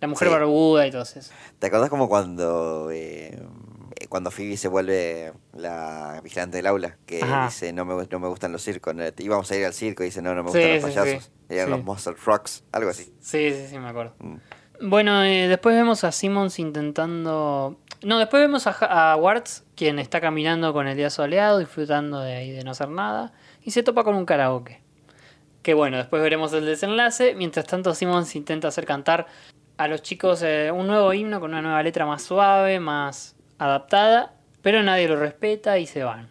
Speaker 12: La mujer
Speaker 11: Sí.
Speaker 12: barbuda y todo eso.
Speaker 11: ¿Te acordás como cuando eh, eh, cuando Phoebe se vuelve la vigilante del aula? Que
Speaker 12: Ajá.
Speaker 11: dice, no me, no me gustan los circos. no, íbamos a ir al circo y dice, no, no me
Speaker 12: Sí,
Speaker 11: gustan los
Speaker 12: sí,
Speaker 11: payasos.
Speaker 12: sí.
Speaker 11: Eran
Speaker 12: Sí.
Speaker 11: los Monster Trucks, algo así.
Speaker 12: Sí, sí, sí, me acuerdo.
Speaker 11: Mm.
Speaker 12: Bueno, eh, después vemos a Simmons intentando... No, después vemos a, a Warts, quien está caminando con el día soleado, disfrutando de ahí de no hacer nada, y se topa con un karaoke. Que bueno, después veremos el desenlace. Mientras tanto, Simmons intenta hacer cantar a los chicos eh, un nuevo himno con una nueva letra más suave, más adaptada, pero nadie lo respeta y se van.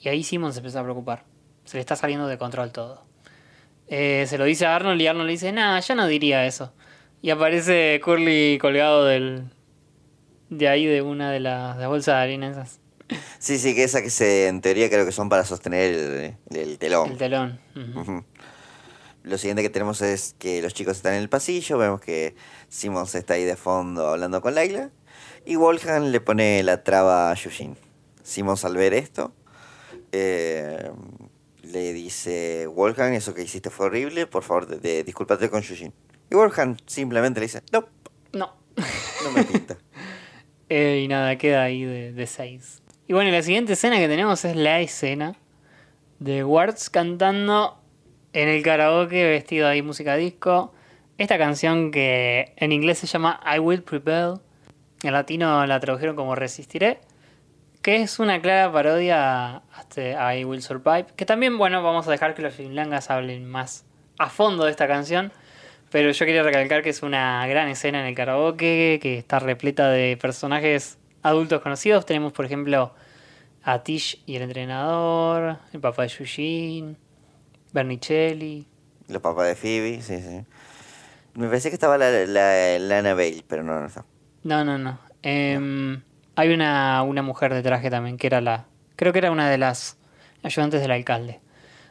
Speaker 12: Y ahí Simmons se empieza a preocupar. Se le está saliendo de control todo. Eh, se lo dice a Arnold y Arnold le dice, nah, yo no diría eso. Y aparece Curly colgado del de ahí de una de las, bolsas de harina esas.
Speaker 11: Sí, sí, que esa que se, en teoría creo que son para sostener el, el telón.
Speaker 12: El telón.
Speaker 11: Lo siguiente que tenemos es que los chicos están en el pasillo, vemos que Simmons está ahí de fondo hablando con Laila y Wolfgang le pone la traba a Yushin. Simmons al ver esto eh, le dice, Wolfgang, eso que hiciste fue horrible, por favor, de, de- discúlpate con Yushin. Y Wolfgang simplemente le dice, no,
Speaker 12: No.
Speaker 11: no me pinta.
Speaker 12: Eh, y nada, queda ahí de, de seis. Y bueno, la siguiente escena que tenemos es la escena de Warts cantando en el karaoke vestido ahí música disco. Esta canción que en inglés se llama I Will Prevail. En latino la tradujeron como Resistiré. Que es una clara parodia a I Will Survive. Que también, bueno, vamos a dejar que los finlangas hablen más a fondo de esta canción. Pero yo quería recalcar que es una gran escena en el karaoke, que está repleta de personajes adultos conocidos. Tenemos, por ejemplo, a Tish y el entrenador, el papá de Yushin, Bernicelli.
Speaker 11: Los papás de Phoebe, sí, sí. Me parece que estaba la, la, la Annabelle, pero no, no está.
Speaker 12: No, no, no. Em, hay una, una mujer de traje también, que era la... Creo que era una de las ayudantes del alcalde.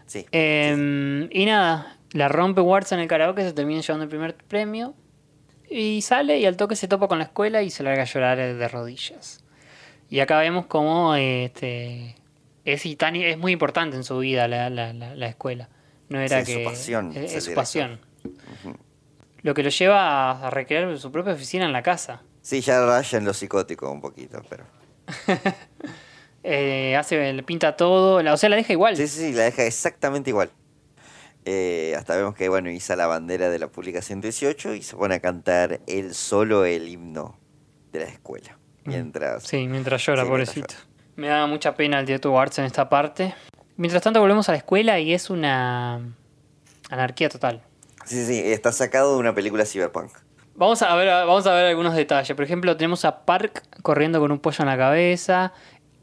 Speaker 11: Sí.
Speaker 12: Em, Y nada, la rompe Warts en el karaoke, se termina llevando el primer premio. Y sale y al toque se topa con la escuela y se larga a llorar de rodillas. Y acá vemos cómo este, es, y tan- es muy importante en su vida la, la- la- la escuela. No era
Speaker 11: Sí, es su
Speaker 12: que.
Speaker 11: pasión,
Speaker 12: Es, su pasión. Lo que lo lleva a, a recrear su propia oficina en la casa.
Speaker 11: Sí, ya raya en lo psicótico un poquito, pero...
Speaker 12: Eh, hace, le pinta todo, la- o sea, la deja igual.
Speaker 11: Sí, sí, sí, la deja exactamente igual. Eh, hasta vemos que, bueno, iza la bandera de la Pública 118 y se pone a cantar él solo el himno de la escuela. Mientras...
Speaker 12: Sí, mientras llora,
Speaker 11: Sí, mientras
Speaker 12: pobrecito. Me da mucha pena el director Warts en esta parte. Mientras tanto volvemos a la escuela y es una Anarquía total.
Speaker 11: Sí, sí, está sacado de una película cyberpunk.
Speaker 12: Vamos a ver, vamos a ver algunos detalles. Por ejemplo, tenemos a Park corriendo con un pollo en la cabeza.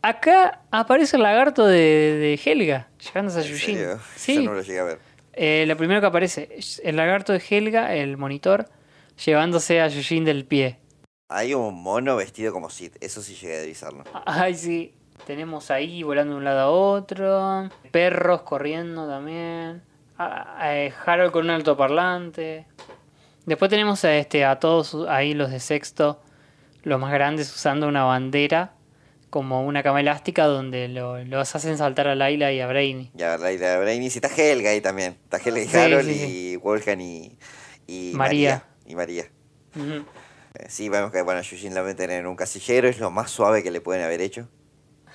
Speaker 12: Acá aparece el lagarto de, de Helga, llegándose a Yushin. Sí.
Speaker 11: Yo no lo llegué a ver.
Speaker 12: Eh, lo primero que aparece, el lagarto de Helga, el monitor, llevándose a Yushin del pie.
Speaker 11: Hay un mono vestido como Sid, eso sí llegué a divisarlo.
Speaker 12: Ay, sí. Tenemos ahí volando de un lado a otro. Perros corriendo también. Ah, eh, Harold con un altoparlante. Después tenemos a, este, a todos ahí los de sexto, los más grandes, usando una bandera como una cama elástica donde lo- los hacen saltar a Laila y a Brainy.
Speaker 11: Ya, la idea de Brainy, sí, está Helga ahí también. Está Helga y
Speaker 12: Sí,
Speaker 11: Harold
Speaker 12: sí,
Speaker 11: y Wolfgang y, y
Speaker 12: María.
Speaker 11: Y María. Eh, Sí, vemos que bueno, Yushin la meten en un casillero, es lo más suave que le pueden haber hecho.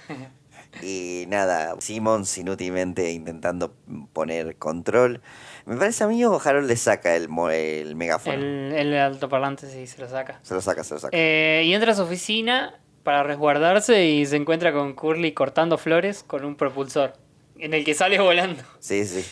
Speaker 11: Y nada, Simmons inútilmente intentando poner control. Me parece a mí o Harold le saca el, el megáfono.
Speaker 12: El, el altoparlante sí se lo saca.
Speaker 11: Se lo saca, se lo saca.
Speaker 12: Eh, y entra a su oficina para resguardarse y se encuentra con Curly cortando flores con un propulsor. En el que sale volando.
Speaker 11: Sí, sí.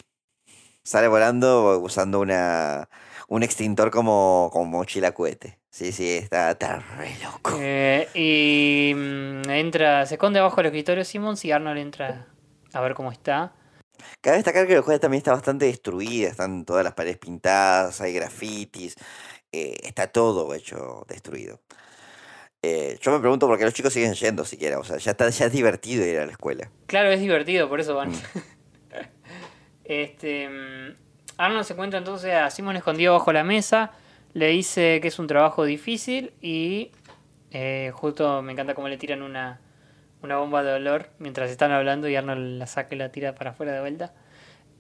Speaker 11: Sale volando usando una un extintor como, como mochila cohete. Sí, sí, está, está re loco.
Speaker 12: Eh, y mm, entra, se esconde abajo del escritorio Simmons y Arnold entra a ver cómo está.
Speaker 11: Cabe destacar que el juego también está bastante destruida, están todas las paredes pintadas, hay grafitis, eh, está todo hecho destruido. Eh, yo me pregunto por qué los chicos siguen yendo siquiera, o sea, ya, está, ya es divertido ir a la escuela.
Speaker 12: Claro, es divertido, por eso van. este, mm, Arnold se encuentra entonces a Simon escondido bajo la mesa, le dice que es un trabajo difícil y eh, justo me encanta cómo le tiran una, una bomba de olor mientras están hablando y Arnold la saca y la tira para afuera de vuelta.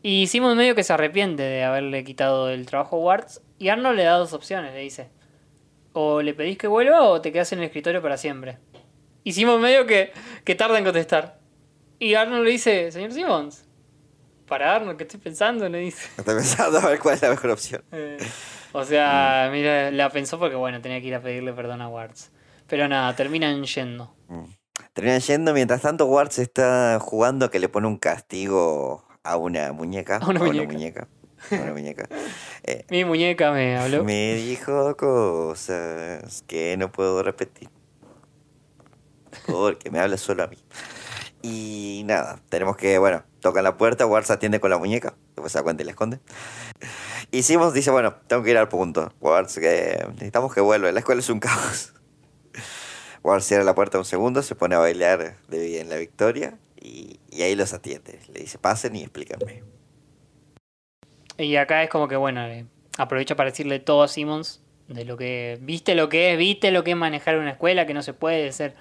Speaker 12: Y Simon medio que se arrepiente de haberle quitado el trabajo a Warts y Arnold le da dos opciones, le dice. O le pedís que vuelva o te quedas en el escritorio para siempre. Y Simon medio que, que tarda en contestar. Y Arnold le dice, señor Simmons, para Arnold, que estoy pensando, le dice.
Speaker 11: Estoy pensando a ver cuál es la mejor opción.
Speaker 12: Eh, o sea, mira, la pensó porque bueno, tenía que ir a pedirle perdón a Warts. Pero nada, terminan yendo.
Speaker 11: Terminan yendo, mientras tanto Warts está jugando que le pone un castigo a una muñeca.
Speaker 12: A una muñeca.
Speaker 11: muñeca. A una muñeca. Eh,
Speaker 12: Mi muñeca me habló.
Speaker 11: Me dijo cosas que no puedo repetir. Porque me habla solo a mí. Y nada, tenemos que, bueno, tocan la puerta, Wars atiende con la muñeca, después se da cuenta y la esconde. Y Simons dice, bueno, tengo que ir al punto. Wars, que necesitamos que vuelva, la escuela es un caos. Wars cierra la puerta un segundo, se pone a bailar de en la victoria y, ahí los atiende. Le dice, pasen y explíquenme.
Speaker 12: Y acá es como que, bueno, eh, aprovecha para decirle todo a Simmons de lo que. ¿Viste lo que es? ¿Viste lo que es manejar una escuela? Que no se puede ser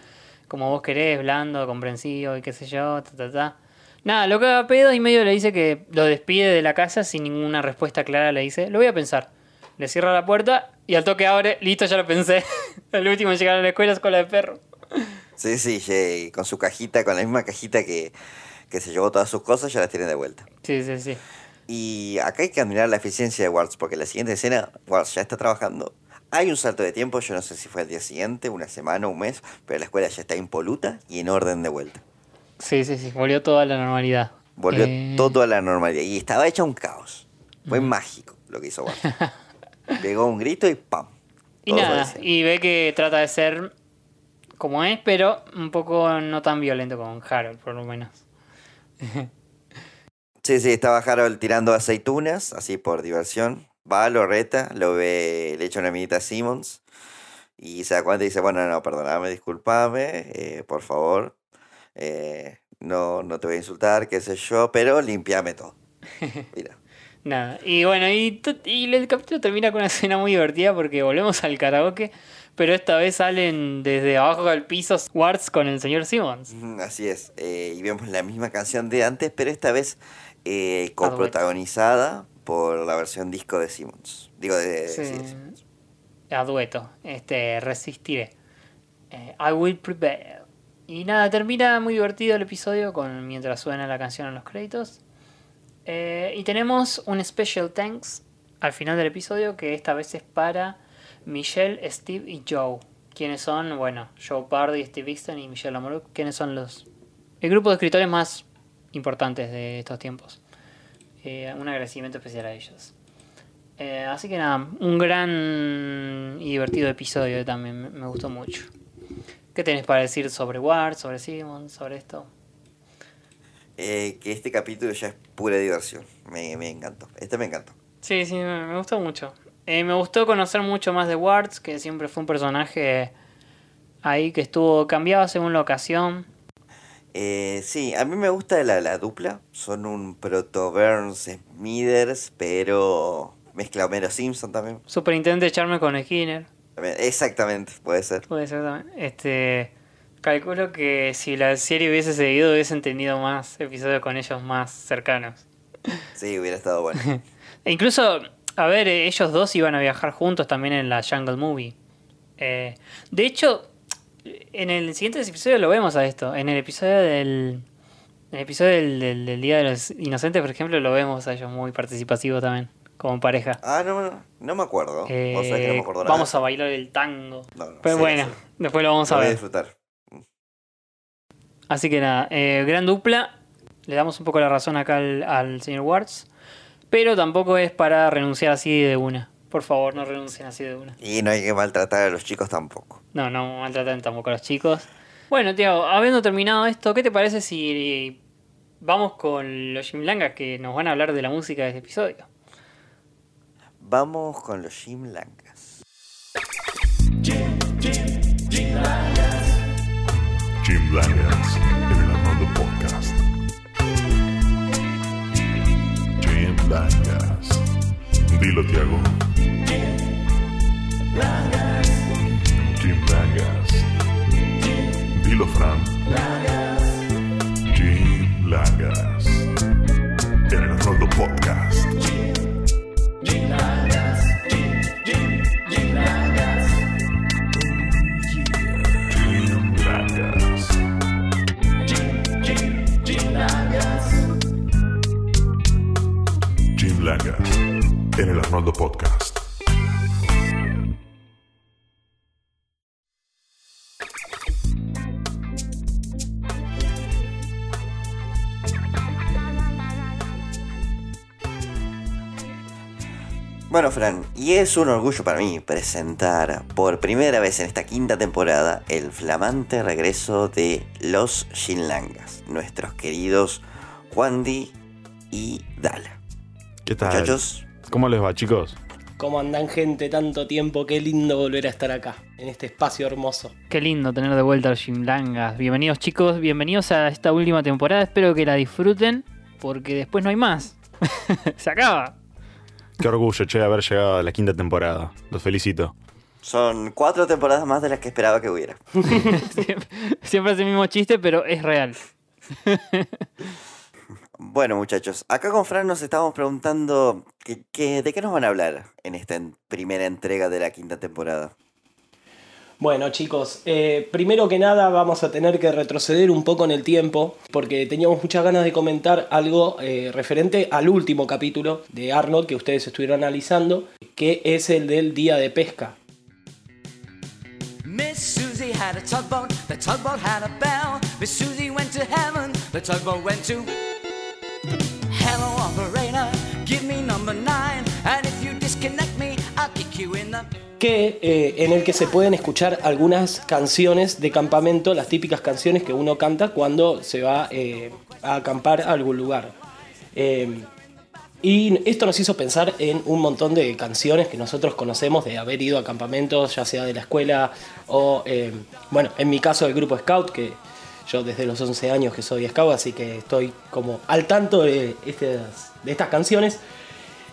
Speaker 12: como vos querés, blando, comprensivo y qué sé yo, ta, ta, ta. Nada, lo que a pedo y medio le dice que lo despide de la casa sin ninguna respuesta clara. Le dice, lo voy a pensar. Le cierra la puerta y al toque abre, listo, ya lo pensé. El último en llegar a la escuela es cola de perro.
Speaker 11: Sí, sí, y con su cajita, con la misma cajita que, que se llevó todas sus cosas, ya las tiene de vuelta.
Speaker 12: Sí, sí, sí.
Speaker 11: Y acá hay que admirar la eficiencia de Warts, porque en la siguiente escena, Warts ya está trabajando. Hay un salto de tiempo, yo no sé si fue el día siguiente, una semana, un mes, pero la escuela ya está impoluta y en orden de vuelta.
Speaker 12: Sí, sí, sí. Volvió toda la normalidad.
Speaker 11: Volvió
Speaker 12: Eh,
Speaker 11: todo a la normalidad y estaba hecha un caos. Fue mágico lo que hizo Warts. Pegó un grito y ¡pam!
Speaker 12: Y
Speaker 11: Todo
Speaker 12: nada, y ve que trata de ser como es, pero un poco no tan violento con Harold, por lo menos.
Speaker 11: Sí, sí, estaba Harold tirando aceitunas, así por diversión. Va, lo reta, lo ve, le echa una mirita a Simmons. Y se da cuenta y dice, bueno, no, perdóname, discúlpame, eh, por favor. eh, no, no te voy a insultar, qué sé yo, pero limpiame todo. Mira.
Speaker 12: Nada. Y bueno, y, y el capítulo termina con una escena muy divertida porque volvemos al karaoke, pero esta vez salen desde abajo del piso Warts con el señor Simmons.
Speaker 11: Así es. eh, y vemos la misma canción de antes, pero esta vez eh, coprotagonizada por la versión disco de Simmons. Digo, de...
Speaker 12: Sí.
Speaker 11: sí, de Simmons.
Speaker 12: A dueto. Este, resistiré. Eh, I will prevail. Y nada, termina muy divertido el episodio con mientras suena la canción en los créditos. Eh, y tenemos un special thanks al final del episodio que esta vez es para Michelle, Steve y Joe. Quienes son, bueno, Joe Pardy, Steve Easton y Michelle Amoruk, quienes son los el grupo de escritores más importantes de estos tiempos. Eh, un agradecimiento especial a ellos. Eh, así que nada, un gran y divertido episodio también, me, me gustó mucho. ¿Qué tenés para decir sobre Ward, sobre Simon, sobre esto?
Speaker 11: Eh, que este capítulo ya es pura diversión. Me, me encantó. Este me encantó.
Speaker 12: Sí, sí, me, me gustó mucho. Eh, me gustó conocer mucho más de Wards, que siempre fue un personaje ahí que estuvo cambiado según la ocasión.
Speaker 11: Eh, sí, a mí me gusta la, la dupla. Son un proto Burns Smithers, pero mezcla Homero Simpson también.
Speaker 12: Superintendente Charme con Skinner.
Speaker 11: Exactamente, puede ser.
Speaker 12: Puede ser también. Este, calculo que si la serie hubiese seguido, hubiesen tenido más episodios con ellos más cercanos.
Speaker 11: Sí, hubiera estado bueno.
Speaker 12: E incluso, a ver, eh, ellos dos iban a viajar juntos también en la Jungle Movie. Eh, de hecho, en el siguiente episodio lo vemos a esto. En el episodio del. En el episodio del, del- del Día de los Inocentes, por ejemplo, lo vemos a ellos muy participativos también, como pareja.
Speaker 11: Ah, no, no, no me acuerdo.
Speaker 12: Eh,
Speaker 11: Vos sabés que no me acuerdo nada.
Speaker 12: vamos a bailar el tango.
Speaker 11: No, no,
Speaker 12: Pero
Speaker 11: sí,
Speaker 12: bueno,
Speaker 11: sí.
Speaker 12: después lo vamos
Speaker 11: Lo
Speaker 12: a
Speaker 11: voy
Speaker 12: ver.
Speaker 11: disfrutar.
Speaker 12: Así que nada, eh, gran dupla. Le damos un poco la razón acá al, al señor Wards. Pero tampoco es para renunciar así de una. Por favor, no renuncien así de una.
Speaker 11: Y no hay que maltratar a los chicos tampoco.
Speaker 12: No, no maltraten tampoco a los chicos. Bueno, Tiago, habiendo terminado esto, ¿qué te parece si vamos con los Jimlangas que nos van a hablar de la música de este episodio?
Speaker 11: Vamos con los Jim Langas.
Speaker 2: Jim Langas en el Arnoldo Podcast. Jim Langas. Dilo, Tiago. Jim Langas. Dilo, Fran. Jim Langas en el Arnoldo Podcast. Jim Arnoldo Podcast.
Speaker 11: Bueno, Fran, y es un orgullo para mí presentar por primera vez en esta quinta temporada el flamante regreso de los Shinlangas, nuestros queridos Juandi y Dala.
Speaker 16: ¿Qué tal?
Speaker 11: Muchachos,
Speaker 16: ¿Cómo les va, chicos?
Speaker 5: ¿Cómo andan gente tanto tiempo? Qué lindo volver a estar acá, en este espacio hermoso.
Speaker 12: Qué lindo tener de vuelta a los Jimlangas. Bienvenidos chicos, bienvenidos a esta última temporada. Espero que la disfruten porque después no hay más. Se acaba.
Speaker 16: Qué orgullo, che, haber llegado a la quinta temporada. Los felicito.
Speaker 11: son cuatro temporadas más de las que esperaba que hubiera.
Speaker 12: siempre, siempre hace el mismo chiste, pero es real.
Speaker 11: Bueno, muchachos, acá con Fran nos estábamos preguntando que- que- de qué nos van a hablar en esta en- primera entrega de la quinta temporada.
Speaker 5: Bueno chicos, eh, primero que nada vamos a tener que retroceder un poco en el tiempo porque teníamos muchas ganas de comentar algo eh, referente al último capítulo de Arnold que ustedes estuvieron analizando, que es el del día de pesca. Que en el que se pueden escuchar algunas canciones de campamento, las típicas canciones que uno canta cuando se va eh, a acampar a algún lugar. Eh, y esto nos hizo pensar en un montón de canciones que nosotros conocemos de haber ido a campamentos, ya sea de la escuela o, eh, bueno, en mi caso del grupo Scout, que yo desde los 11 años que soy Scout, así que estoy como al tanto de estas, de estas canciones.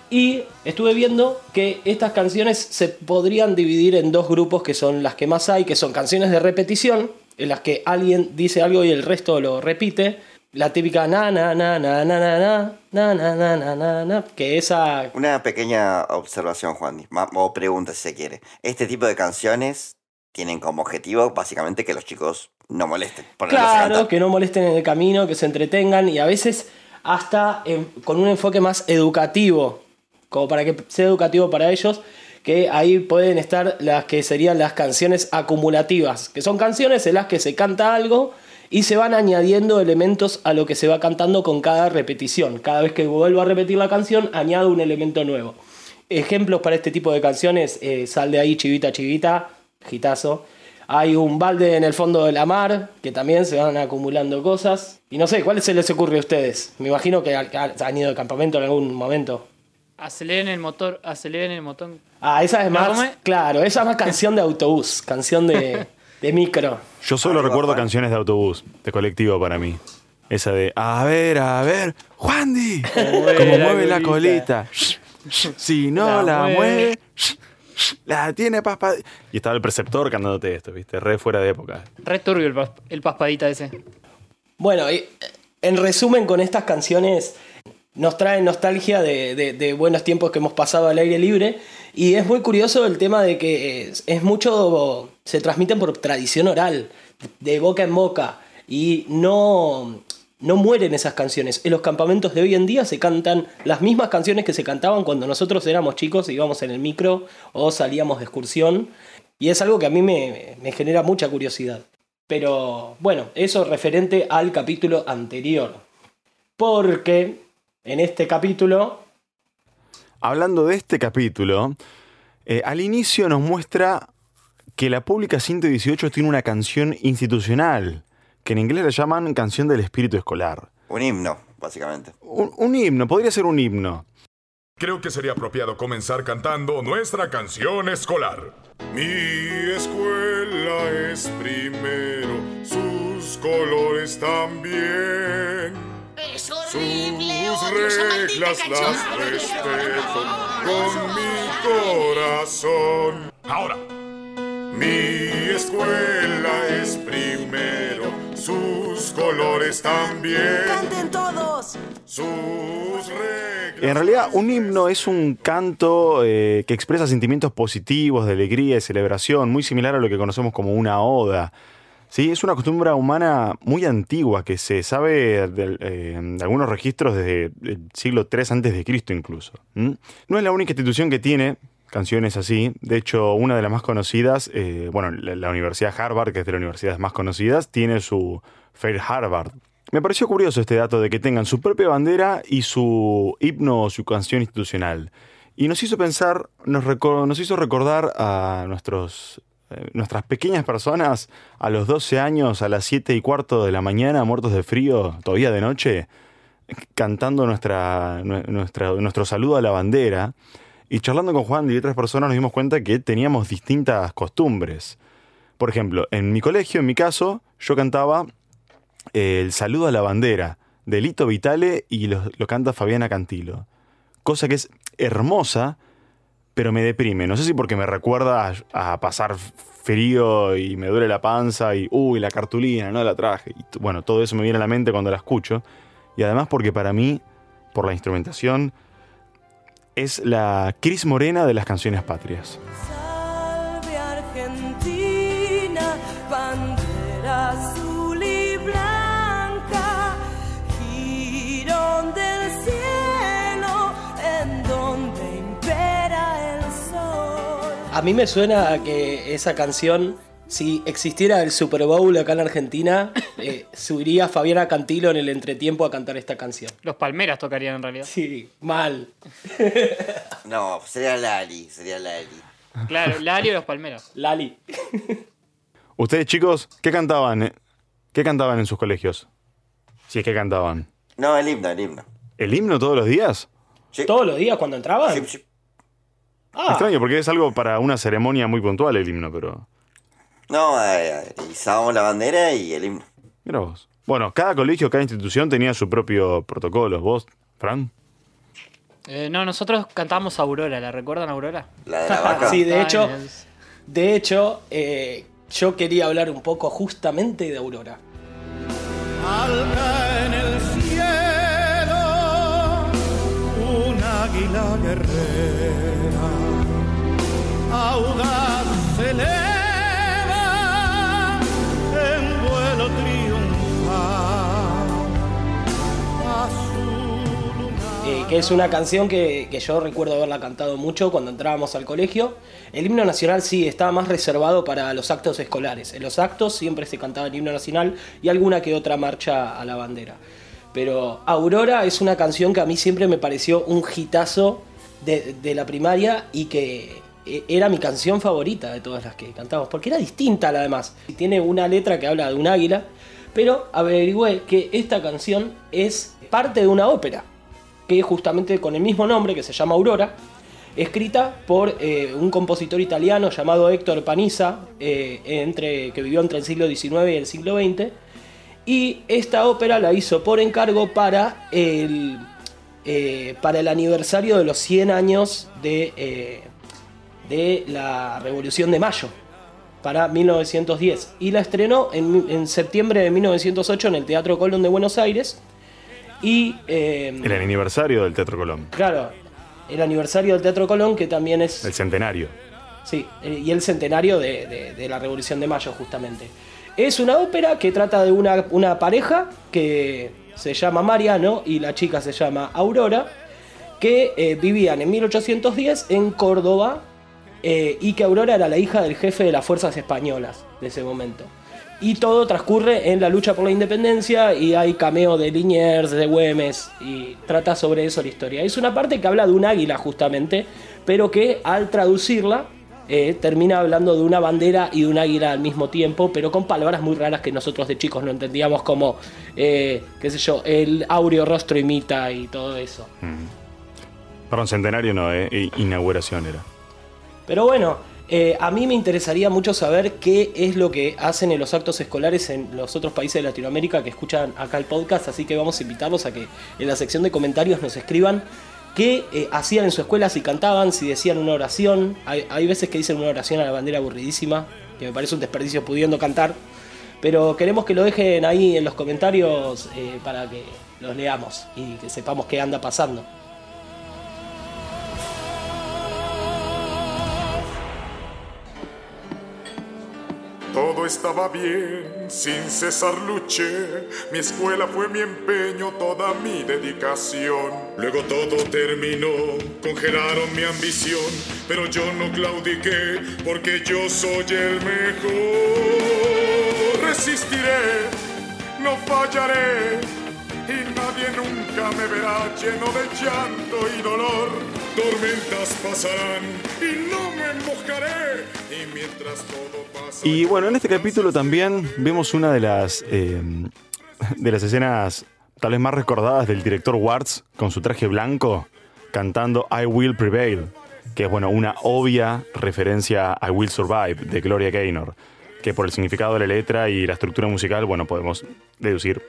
Speaker 5: Y estuve viendo que estas canciones se podrían dividir en dos grupos que son las que más hay, que son canciones de repetición, en las que alguien dice algo y el resto lo repite. La típica na na na na na na na na na na na na na que esa
Speaker 11: Una pequeña observación, Juan, o pregunta si se quiere. Este tipo de canciones tienen como objetivo básicamente que los chicos no molesten.
Speaker 5: Claro, que no molesten en el camino, que se entretengan y a veces hasta con un enfoque más educativo, como para que sea educativo para ellos, que ahí pueden estar las que serían las canciones acumulativas, que son canciones en las que se canta algo y se van añadiendo elementos a lo que se va cantando con cada repetición. Cada vez que vuelvo a repetir la canción, añado un elemento nuevo. Ejemplos para este tipo de canciones, eh, Sal de ahí, chivita, chivita, gitazo. Hay un balde en el fondo de la mar, que también se van acumulando cosas. Y no sé, ¿cuál se les ocurre a ustedes? Me imagino que han ido de campamento en algún momento.
Speaker 12: Aceleren el motor, aceleren el motor.
Speaker 5: Ah, esa es
Speaker 12: ¿No,
Speaker 5: más, claro, esa es más canción de autobús, canción de, de micro.
Speaker 16: Yo solo recuerdo canciones de autobús, de colectivo para mí. Esa de, a ver, a ver, Juandi, como
Speaker 12: mueve la colita.
Speaker 16: colita. Si no
Speaker 12: La
Speaker 16: la,
Speaker 12: mueve.
Speaker 16: mueve, la tiene paspa. Y estaba el preceptor cantándote esto, ¿viste? Re fuera de época.
Speaker 12: Re turbio el, pas- el paspadita ese.
Speaker 5: Bueno, y, en resumen, con estas canciones nos traen nostalgia de, de- de buenos tiempos que hemos pasado al aire libre. Y es muy curioso el tema de que es, es mucho. se transmiten por tradición oral, de boca en boca. Y no, no mueren esas canciones. En los campamentos de hoy en día se cantan las mismas canciones que se cantaban cuando nosotros éramos chicos, íbamos en el micro o salíamos de excursión. Y es algo que a mí me, me genera mucha curiosidad. Pero bueno, eso referente al capítulo anterior. Porque en este capítulo
Speaker 16: Hablando de este capítulo, eh, al inicio nos muestra que la Pública 118 tiene una canción institucional, que en inglés la llaman canción del espíritu escolar.
Speaker 11: Un himno, básicamente.
Speaker 16: Un, un himno, podría ser un himno.
Speaker 2: Creo que sería apropiado comenzar cantando nuestra canción escolar. Mi escuela es primero, sus colores también.
Speaker 10: Es
Speaker 2: Sus
Speaker 10: horrible,
Speaker 2: reglas las respeto con mi corazón. Ahora. Mi escuela es primero, sus colores también.
Speaker 17: ¡Canten todos!
Speaker 2: Sus reglas.
Speaker 16: En realidad, un himno es un canto eh, que expresa sentimientos positivos, de alegría y celebración, muy similar a lo que conocemos como una oda. ¿Sí? Es una costumbre humana muy antigua que se sabe de, eh, de algunos registros desde el siglo III antes de Cristo incluso. No es la única institución que tiene canciones así. De hecho, una de las más conocidas, eh, bueno, la, Universidad Harvard, que es de las universidades más conocidas, tiene su Fair Harvard. Me pareció curioso este dato de que tengan su propia bandera y su himno o su canción institucional. Y nos hizo pensar, nos, nos hizo recordar a nuestros, eh, nuestras pequeñas personas a los 12 años, a las 7 y cuarto de la mañana, muertos de frío, todavía de noche, cantando nuestra, nue- nuestra, nuestro saludo a la bandera. Y charlando con Juan y otras personas nos dimos cuenta que teníamos distintas costumbres. Por ejemplo, en mi colegio, en mi caso, yo cantaba eh, el saludo a la bandera de Lito Vitale y lo, lo canta Fabiana Cantilo. Cosa que es hermosa, pero me deprime. No sé si porque me recuerda a, pasar frío y me duele la panza y, uy, la cartulina, no la traje. Bueno, todo eso me viene a la mente cuando la escucho. Y además porque para mí, por la instrumentación, es la Cris Morena de las canciones patrias.
Speaker 17: Salve Argentina, bandera azul y blanca, girón del cielo en donde impera el sol.
Speaker 5: a mí me suena a que esa canción, si existiera el Super Bowl acá en Argentina, eh, subiría Fabiana Cantilo en el entretiempo a cantar esta canción.
Speaker 12: Los Palmeras tocarían en realidad.
Speaker 5: Sí, mal.
Speaker 11: No, sería Lali, sería Lali.
Speaker 12: Claro, Lali o los Palmeras.
Speaker 5: Lali.
Speaker 16: Ustedes, chicos, ¿qué cantaban? eh? ¿Qué cantaban en sus colegios? Si es que cantaban.
Speaker 11: No, el himno, el himno.
Speaker 16: ¿El himno todos los días?
Speaker 5: ¿Todos los días cuando entraban? Ah,
Speaker 16: Extraño, porque es algo para una ceremonia muy puntual el himno, pero.
Speaker 11: No, eh, izábamos la bandera y el himno.
Speaker 16: Mira vos. Bueno, cada colegio, cada institución tenía su propio protocolo. ¿Vos, Fran?
Speaker 12: Eh, no, nosotros cantamos Aurora, ¿la recuerdan Aurora?
Speaker 11: La de la vaca.
Speaker 5: sí, de hecho, de hecho, eh, yo quería hablar un poco justamente de Aurora.
Speaker 18: Alta en el cielo, un águila guerrera, audaz se
Speaker 5: Eh, que es una canción que, yo recuerdo haberla cantado mucho cuando entrábamos al colegio. El himno nacional sí estaba más reservado para los actos escolares. En los actos siempre se cantaba el himno nacional y alguna que otra marcha a la bandera. Pero Aurora es una canción que a mí siempre me pareció un hitazo de, la primaria y que era mi canción favorita de todas las que cantamos, porque era distinta a la demás. Tiene una letra que habla de un águila, pero averigüé que esta canción es parte de una ópera, que justamente con el mismo nombre, que se llama Aurora, escrita por eh, un compositor italiano llamado Héctor Paniza, eh, entre, que vivió entre el siglo XIX y el siglo XX. Y esta ópera la hizo por encargo para el, eh, para el aniversario de los 100 años de, de la Revolución de Mayo, para 1910. Y la estrenó en, en septiembre de 1908 en el Teatro Colón de Buenos Aires. Y eh,
Speaker 16: El aniversario del Teatro Colón.
Speaker 5: claro, el aniversario del Teatro Colón, que también es
Speaker 16: El centenario.
Speaker 5: Sí, eh, y el centenario de, de- de la Revolución de Mayo, justamente. Es una ópera que trata de una, una pareja que se llama Mariano y la chica se llama Aurora, que eh, vivían en 1810 en Córdoba eh, y que Aurora era la hija del jefe de las fuerzas españolas de ese momento. Y todo transcurre en la lucha por la independencia y hay cameo de Liniers, de Güemes y trata sobre eso la historia. Es una parte que habla de un águila justamente, pero que al traducirla eh, termina hablando de una bandera y de un águila al mismo tiempo, pero con palabras muy raras que nosotros de chicos no entendíamos como, eh, qué sé yo, el áureo rostro imita y todo eso.
Speaker 16: Perdón, centenario no, eh, inauguración era.
Speaker 5: Pero bueno, eh, a mí me interesaría mucho saber qué es lo que hacen en los actos escolares en los otros países de Latinoamérica que escuchan acá el podcast, así que vamos a invitarlos a que en la sección de comentarios nos escriban qué eh, hacían en su escuela, si cantaban, si decían una oración. Hay, hay veces que dicen una oración a la bandera aburridísima, que me parece un desperdicio pudiendo cantar. Pero queremos que lo dejen ahí en los comentarios eh, para que los leamos y que sepamos qué anda pasando.
Speaker 2: Todo estaba bien, sin cesar luché. Mi escuela fue mi empeño, toda mi dedicación. Luego todo terminó, congelaron mi ambición. Pero yo no claudiqué, porque yo soy el mejor. Resistiré, no fallaré. Y nadie nunca me verá lleno de llanto y dolor. Tormentas pasarán y no me mojaré. Y mientras todo pasa.
Speaker 16: Y bueno, en este capítulo también vemos una de las, eh, de las escenas tal vez más recordadas del director Warts con su traje blanco cantando I Will Prevail, que es bueno, una obvia referencia a I Will Survive de Gloria Gaynor, que por el significado de la letra y la estructura musical, bueno, podemos deducir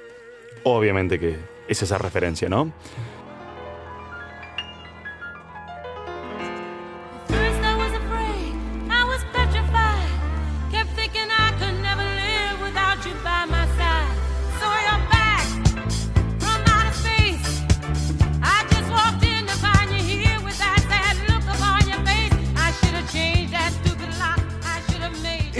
Speaker 16: obviamente que es esa referencia, ¿no?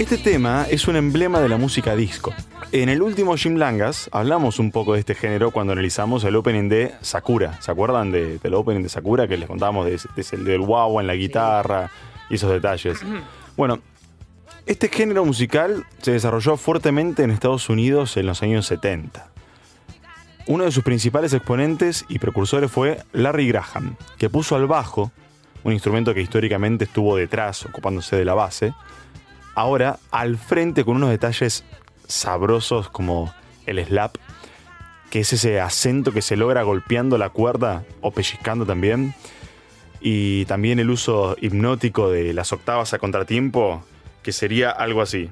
Speaker 16: Este tema es un emblema de la música disco. En el último Jim Langas hablamos un poco de este género cuando analizamos el opening de Sakura. ¿Se acuerdan de- del opening de Sakura que les contábamos de, de del wow en la guitarra y esos detalles? Bueno, este género musical se desarrolló fuertemente en Estados Unidos en los años 70. Uno de sus principales exponentes y precursores fue Larry Graham, que puso al bajo, un instrumento que históricamente estuvo detrás, ocupándose de la base, ahora al frente con unos detalles sabrosos como el slap, que es ese acento que se logra golpeando la cuerda o pellizcando también, y también el uso hipnótico de las octavas a contratiempo, que sería algo así.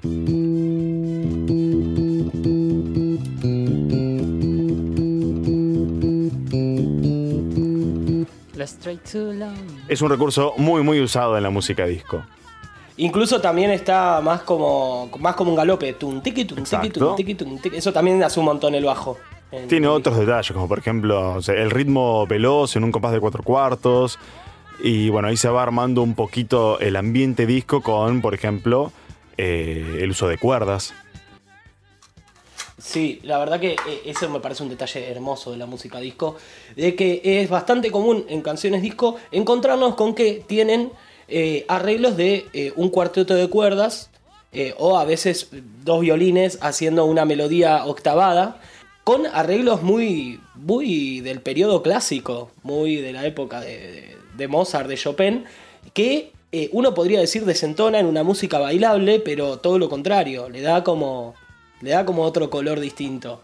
Speaker 16: Es un recurso muy muy usado en la música disco.
Speaker 5: Incluso también está más como, más como un galope. Tum, tiqui, tum, tiqui, tum,
Speaker 16: Exacto.
Speaker 5: tiqui, tum, tiqui. Eso también hace un montón el bajo. En-
Speaker 16: Tiene otros detalles, como por ejemplo o sea, el ritmo veloz en un compás de cuatro cuartos. Y bueno, ahí se va armando un poquito el ambiente disco con, por ejemplo, eh, el uso de cuerdas.
Speaker 5: Sí, la verdad que eh, eso me parece un detalle hermoso de la música disco, de que es bastante común en canciones disco encontrarnos con que tienen eh, arreglos de eh, un cuarteto de cuerdas eh, o a veces dos violines haciendo una melodía octavada con arreglos muy, muy del periodo clásico, muy de la época de, Mozart, de Chopin, que uno podría decir desentona en una música bailable, pero todo lo contrario, le da como, le da como otro color distinto.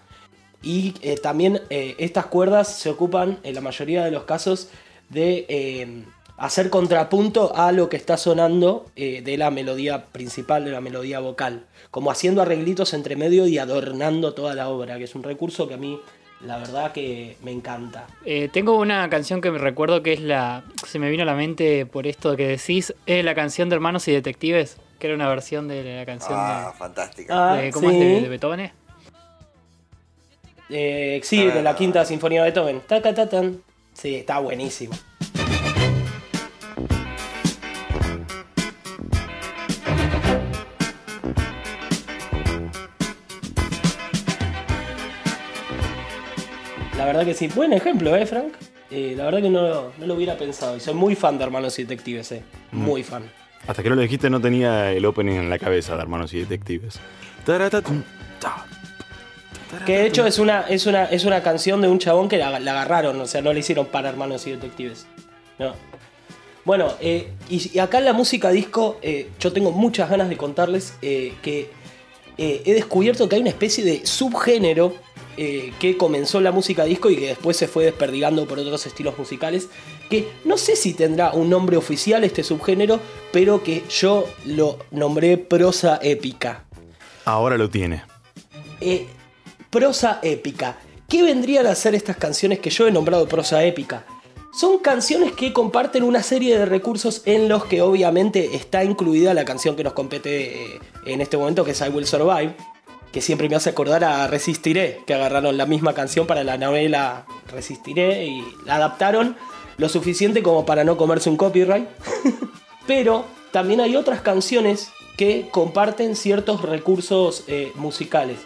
Speaker 5: Y también estas cuerdas se ocupan en la mayoría de los casos de hacer contrapunto a lo que está sonando eh, de la melodía principal, de la melodía vocal. Como haciendo arreglitos entre medio y adornando toda la obra, que es un recurso que a mí la verdad que me encanta.
Speaker 12: Eh, tengo una canción que me recuerdo que es la. Se me vino a la mente por esto que decís. Es la canción de Hermanos y Detectives, que era una versión de la canción
Speaker 11: Ah, fantástica.
Speaker 5: Ah,
Speaker 12: de. ¿Cómo
Speaker 5: sí.
Speaker 12: es? De, de Beethoven.
Speaker 5: Eh, sí, de la quinta sinfonía de Beethoven. Ta, ta, ta, tan. Sí, está buenísimo. Verdad que sí. Buen ejemplo, ¿eh, Frank? Eh, la verdad que no, no lo hubiera pensado. Y soy muy fan de Hermanos y Detectives, ¿eh? Muy fan.
Speaker 16: Hasta que no lo dijiste no tenía el opening en la cabeza de Hermanos y Detectives.
Speaker 5: Que de hecho es una, es una, es una canción de un chabón que la, la agarraron, o sea, no la hicieron para hermanos y detectives. No. Bueno, eh, y, y acá en la música disco, eh, yo tengo muchas ganas de contarles eh, que he descubierto que hay una especie de subgénero eh, que comenzó en la música disco y que después se fue desperdigando por otros estilos musicales. Que no sé si tendrá un nombre oficial este subgénero, pero que yo lo nombré prosa épica.
Speaker 16: Ahora lo tiene.
Speaker 5: Eh, prosa épica. ¿Qué vendrían a ser estas canciones que yo he nombrado prosa épica? Son canciones que comparten una serie de recursos en los que obviamente está incluida la canción que nos compete eh, en este momento, que es I Will Survive, que siempre me hace acordar a Resistiré, que agarraron la misma canción para la novela Resistiré y la adaptaron lo suficiente como para no comerse un copyright. Pero también hay otras canciones que comparten ciertos recursos eh, musicales.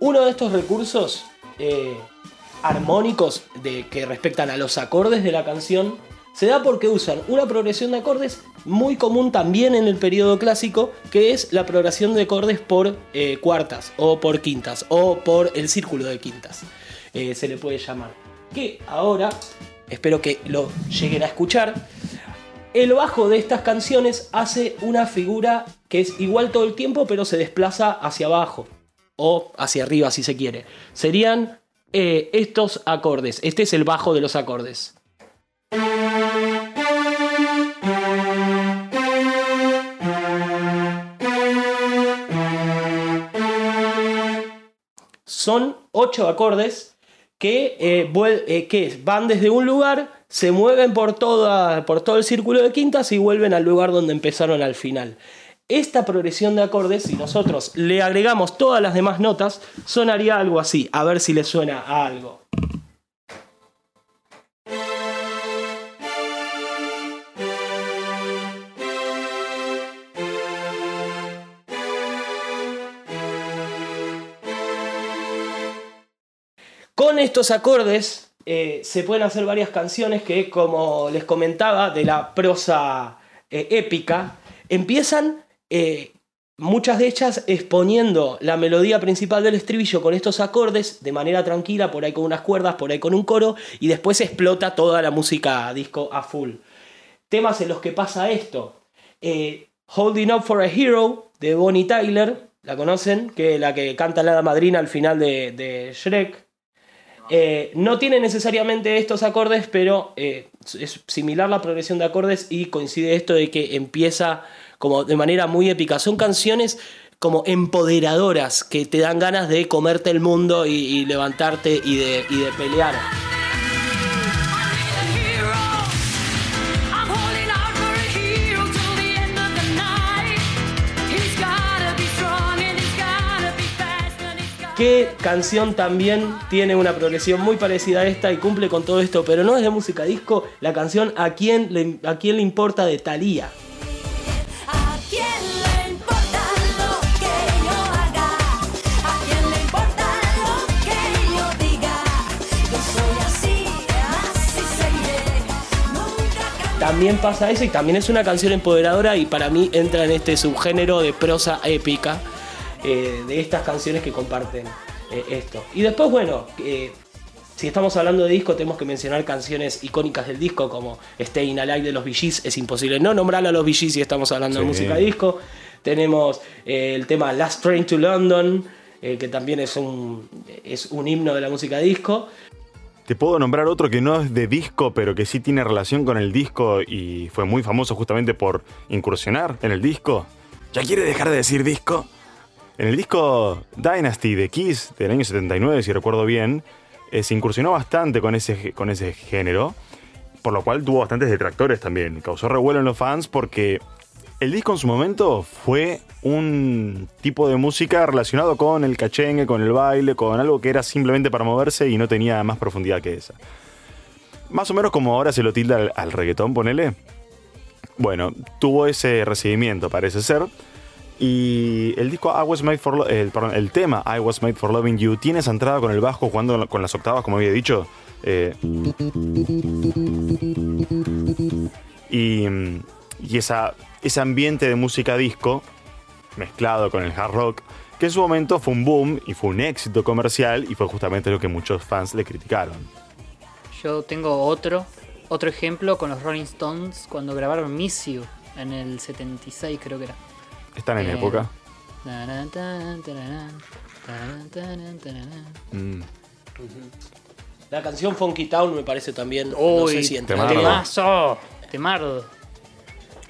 Speaker 5: Uno de estos recursos eh, armónicos de, que respectan a los acordes de la canción se da porque usan una progresión de acordes muy común también en el periodo clásico, que es la progresión de acordes por eh, cuartas o por quintas o por el círculo de quintas, eh, se le puede llamar. Que ahora, espero que lo lleguen a escuchar, el bajo de estas canciones hace una figura que es igual todo el tiempo, pero se desplaza hacia abajo o hacia arriba si se quiere. Serían eh, estos acordes. Este es el bajo de los acordes. Son ocho acordes que, eh, eh, que van desde un lugar, se mueven por, por todo el círculo de quintas y vuelven al lugar donde empezaron al final. Esta progresión de acordes, si nosotros le agregamos todas las demás notas, sonaría algo así. A ver si le suena a algo. Estos acordes eh, se pueden hacer varias canciones que, como les comentaba, de la prosa eh, épica, empiezan eh, muchas de ellas exponiendo la melodía principal del estribillo con estos acordes de manera tranquila, por ahí con unas cuerdas, por ahí con un coro, y después explota toda la música disco a full. Temas en los que pasa esto. Holding Up for a Hero de Bonnie Tyler, la conocen, que la que canta la madrina al final de, de Shrek. Eh, no tiene necesariamente estos acordes, pero eh, es similar la progresión de acordes y coincide esto de que empieza como de manera muy épica. Son canciones como empoderadoras que te dan ganas de comerte el mundo y, levantarte y de pelear. qué canción también tiene una progresión muy parecida a esta y cumple con todo esto, pero no es de música disco, la canción A quién le, a quién le importa de Thalía. también pasa eso y también es una canción empoderadora y para mí entra en este subgénero de prosa épica eh, de estas canciones que comparten eh, esto. Y después, bueno, eh, si estamos hablando de disco, tenemos que mencionar canciones icónicas del disco como Staying Alive de los Gees. Es imposible no nombrar a los Gees si estamos hablando de música disco. Tenemos eh, el tema Last Train to London, que también es un, es un himno de la música disco.
Speaker 16: Te puedo nombrar otro que no es de disco, pero que sí tiene relación con el disco y fue muy famoso justamente por incursionar en el disco. ¿Ya quiere dejar de decir disco? En el disco Dynasty de Kiss del año 79, si recuerdo bien, eh, se incursionó bastante con ese, con ese género, por lo cual tuvo bastantes detractores también. Causó revuelo en los fans porque el disco en su momento fue un tipo de música relacionado con el cachengue, con el baile, con algo que era simplemente para moverse y no tenía más profundidad que esa. Más o menos como ahora se lo tilda al, al reggaetón, ponele. Bueno, tuvo ese recibimiento, parece ser. Y el disco I Was Made for el, tema I Was Made for Loving You tiene esa entrada con el bajo jugando con las octavas, como había dicho. eh, y, y esa, ese ambiente de música disco mezclado con el hard rock, que en su momento fue un boom y fue un éxito comercial y fue justamente lo que muchos fans le criticaron.
Speaker 12: Yo tengo otro, otro ejemplo con los Rolling Stones cuando grabaron Miss You en el 76 creo que era.
Speaker 16: Están en
Speaker 12: Eh,
Speaker 16: época.
Speaker 12: tarán, tarán, tarán.
Speaker 16: Mm.
Speaker 5: La canción Funky Town me parece también. no sé
Speaker 12: Uy,
Speaker 5: si.
Speaker 16: Temardo.
Speaker 12: temazo, temardo.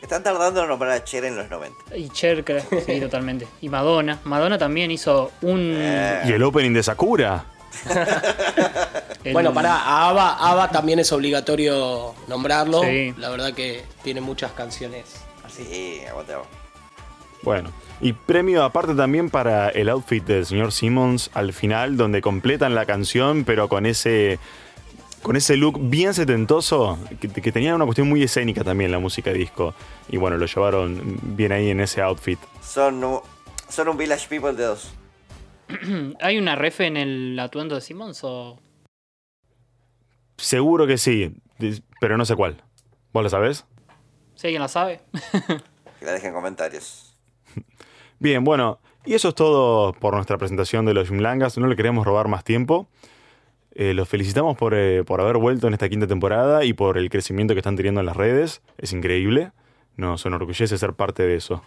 Speaker 11: Están tardando en nombrar a Cher en los 90.
Speaker 12: Y Cher, creo, sí, totalmente. Y Madonna. Madonna también hizo un...
Speaker 16: Y el opening de Sakura.
Speaker 12: el-
Speaker 5: Bueno, para ABBA, ABBA también es obligatorio nombrarlo.
Speaker 12: Sí.
Speaker 5: La verdad que tiene muchas canciones así.
Speaker 11: Sí, aguantamos.
Speaker 16: Bueno, y premio aparte también para el outfit del señor Simmons al final, donde completan la canción, pero con ese, con ese look bien setentoso, que, que tenía una cuestión muy escénica también la música disco. Y bueno, lo llevaron bien ahí en ese outfit.
Speaker 11: Son, un- son un Village People de dos.
Speaker 12: ¿Hay una ref en el atuendo de Simmons o...?
Speaker 16: Seguro que sí, pero no sé cuál. ¿Vos lo sabés?
Speaker 12: Si alguien la sabe.
Speaker 11: Que la dejen en comentarios.
Speaker 16: Bien, bueno, y eso es todo por nuestra presentación de los Jimlangas. No le queremos robar más tiempo. Eh, los felicitamos por, eh, por haber vuelto en esta quinta temporada y por el crecimiento que están teniendo en las redes. Es increíble. Nos enorgullece ser parte de eso.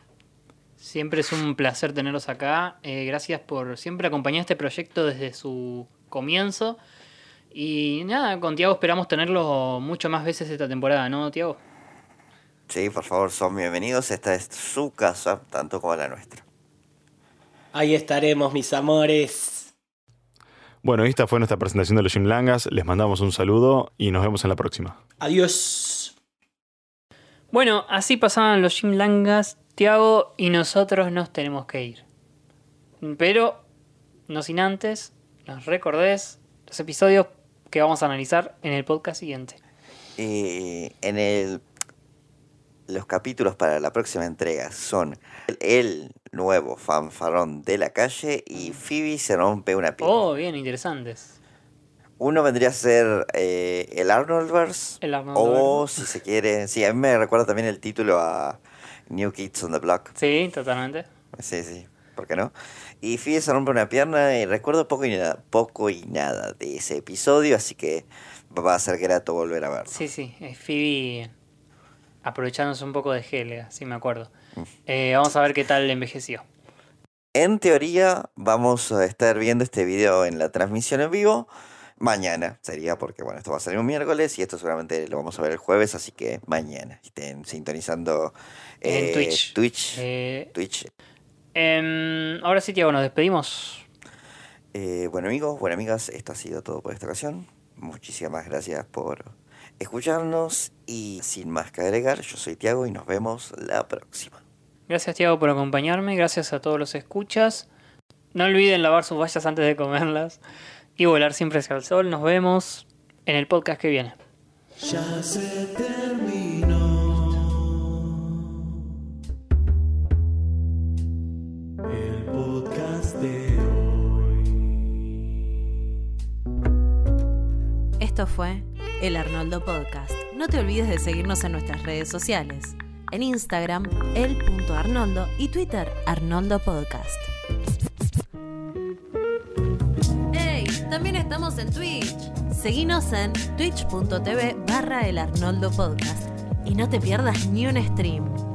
Speaker 12: Siempre es un placer tenerlos acá. Eh, gracias por siempre acompañar este proyecto desde su comienzo. Y nada, con Tiago esperamos tenerlo mucho más veces esta temporada, ¿no, Tiago?
Speaker 11: Sí, por favor, son bienvenidos. Esta es su casa, tanto como la nuestra.
Speaker 5: Ahí estaremos, mis amores.
Speaker 16: Bueno, esta fue nuestra presentación de los Jimlangas. Les mandamos un saludo y nos vemos en la próxima.
Speaker 5: Adiós.
Speaker 12: Bueno, así pasaban los Jim Langas, Tiago y nosotros nos tenemos que ir. Pero, no sin antes, nos recordés los episodios que vamos a analizar en el podcast siguiente.
Speaker 11: Y en el los capítulos para la próxima entrega son el nuevo fanfarrón de la calle y Phoebe se rompe una pierna.
Speaker 12: Oh, bien, interesantes.
Speaker 11: Uno vendría a ser eh, el Arnoldverse.
Speaker 12: El Arnoldverse.
Speaker 11: O si se quiere. Sí, a mí me recuerda también el título a New Kids on the Block.
Speaker 12: Sí, totalmente.
Speaker 11: Sí, sí. ¿Por qué no? Y Phoebe se rompe una pierna y recuerdo poco y nada, poco y nada de ese episodio, así que va a ser grato volver a verlo.
Speaker 12: Sí, sí, es Phoebe aprovechándose un poco de Helga, sí me acuerdo. Eh, vamos a ver qué tal envejeció.
Speaker 11: En teoría, vamos a estar viendo este video en la transmisión en vivo. Mañana sería porque, bueno, esto va a salir un miércoles y esto seguramente lo vamos a ver el jueves, así que mañana estén sintonizando
Speaker 12: En
Speaker 11: eh,
Speaker 12: Twitch.
Speaker 11: Twitch.
Speaker 12: Eh,
Speaker 11: Twitch.
Speaker 12: em, ahora sí, Tiago, nos despedimos.
Speaker 11: Bueno, amigos, bueno, amigas, esto ha sido todo por esta ocasión. Muchísimas gracias por escucharnos y sin más que agregar, yo soy Tiago y nos vemos la próxima.
Speaker 12: Gracias, Tiago, por acompañarme. Gracias a todos los escuchas. No olviden lavar sus vallas antes de comerlas y volar siempre hacia el sol. Nos vemos en el podcast que viene.
Speaker 18: Ya se terminó. El podcast de hoy.
Speaker 14: Esto fue El Arnoldo Podcast. No te olvides de seguirnos en nuestras redes sociales. En Instagram, el.arnoldo y Twitter, Arnoldo Podcast. ¡Hey! También estamos en Twitch. Seguinos en twitch.tv barra el Arnoldo Podcast. Y no te pierdas ni un stream.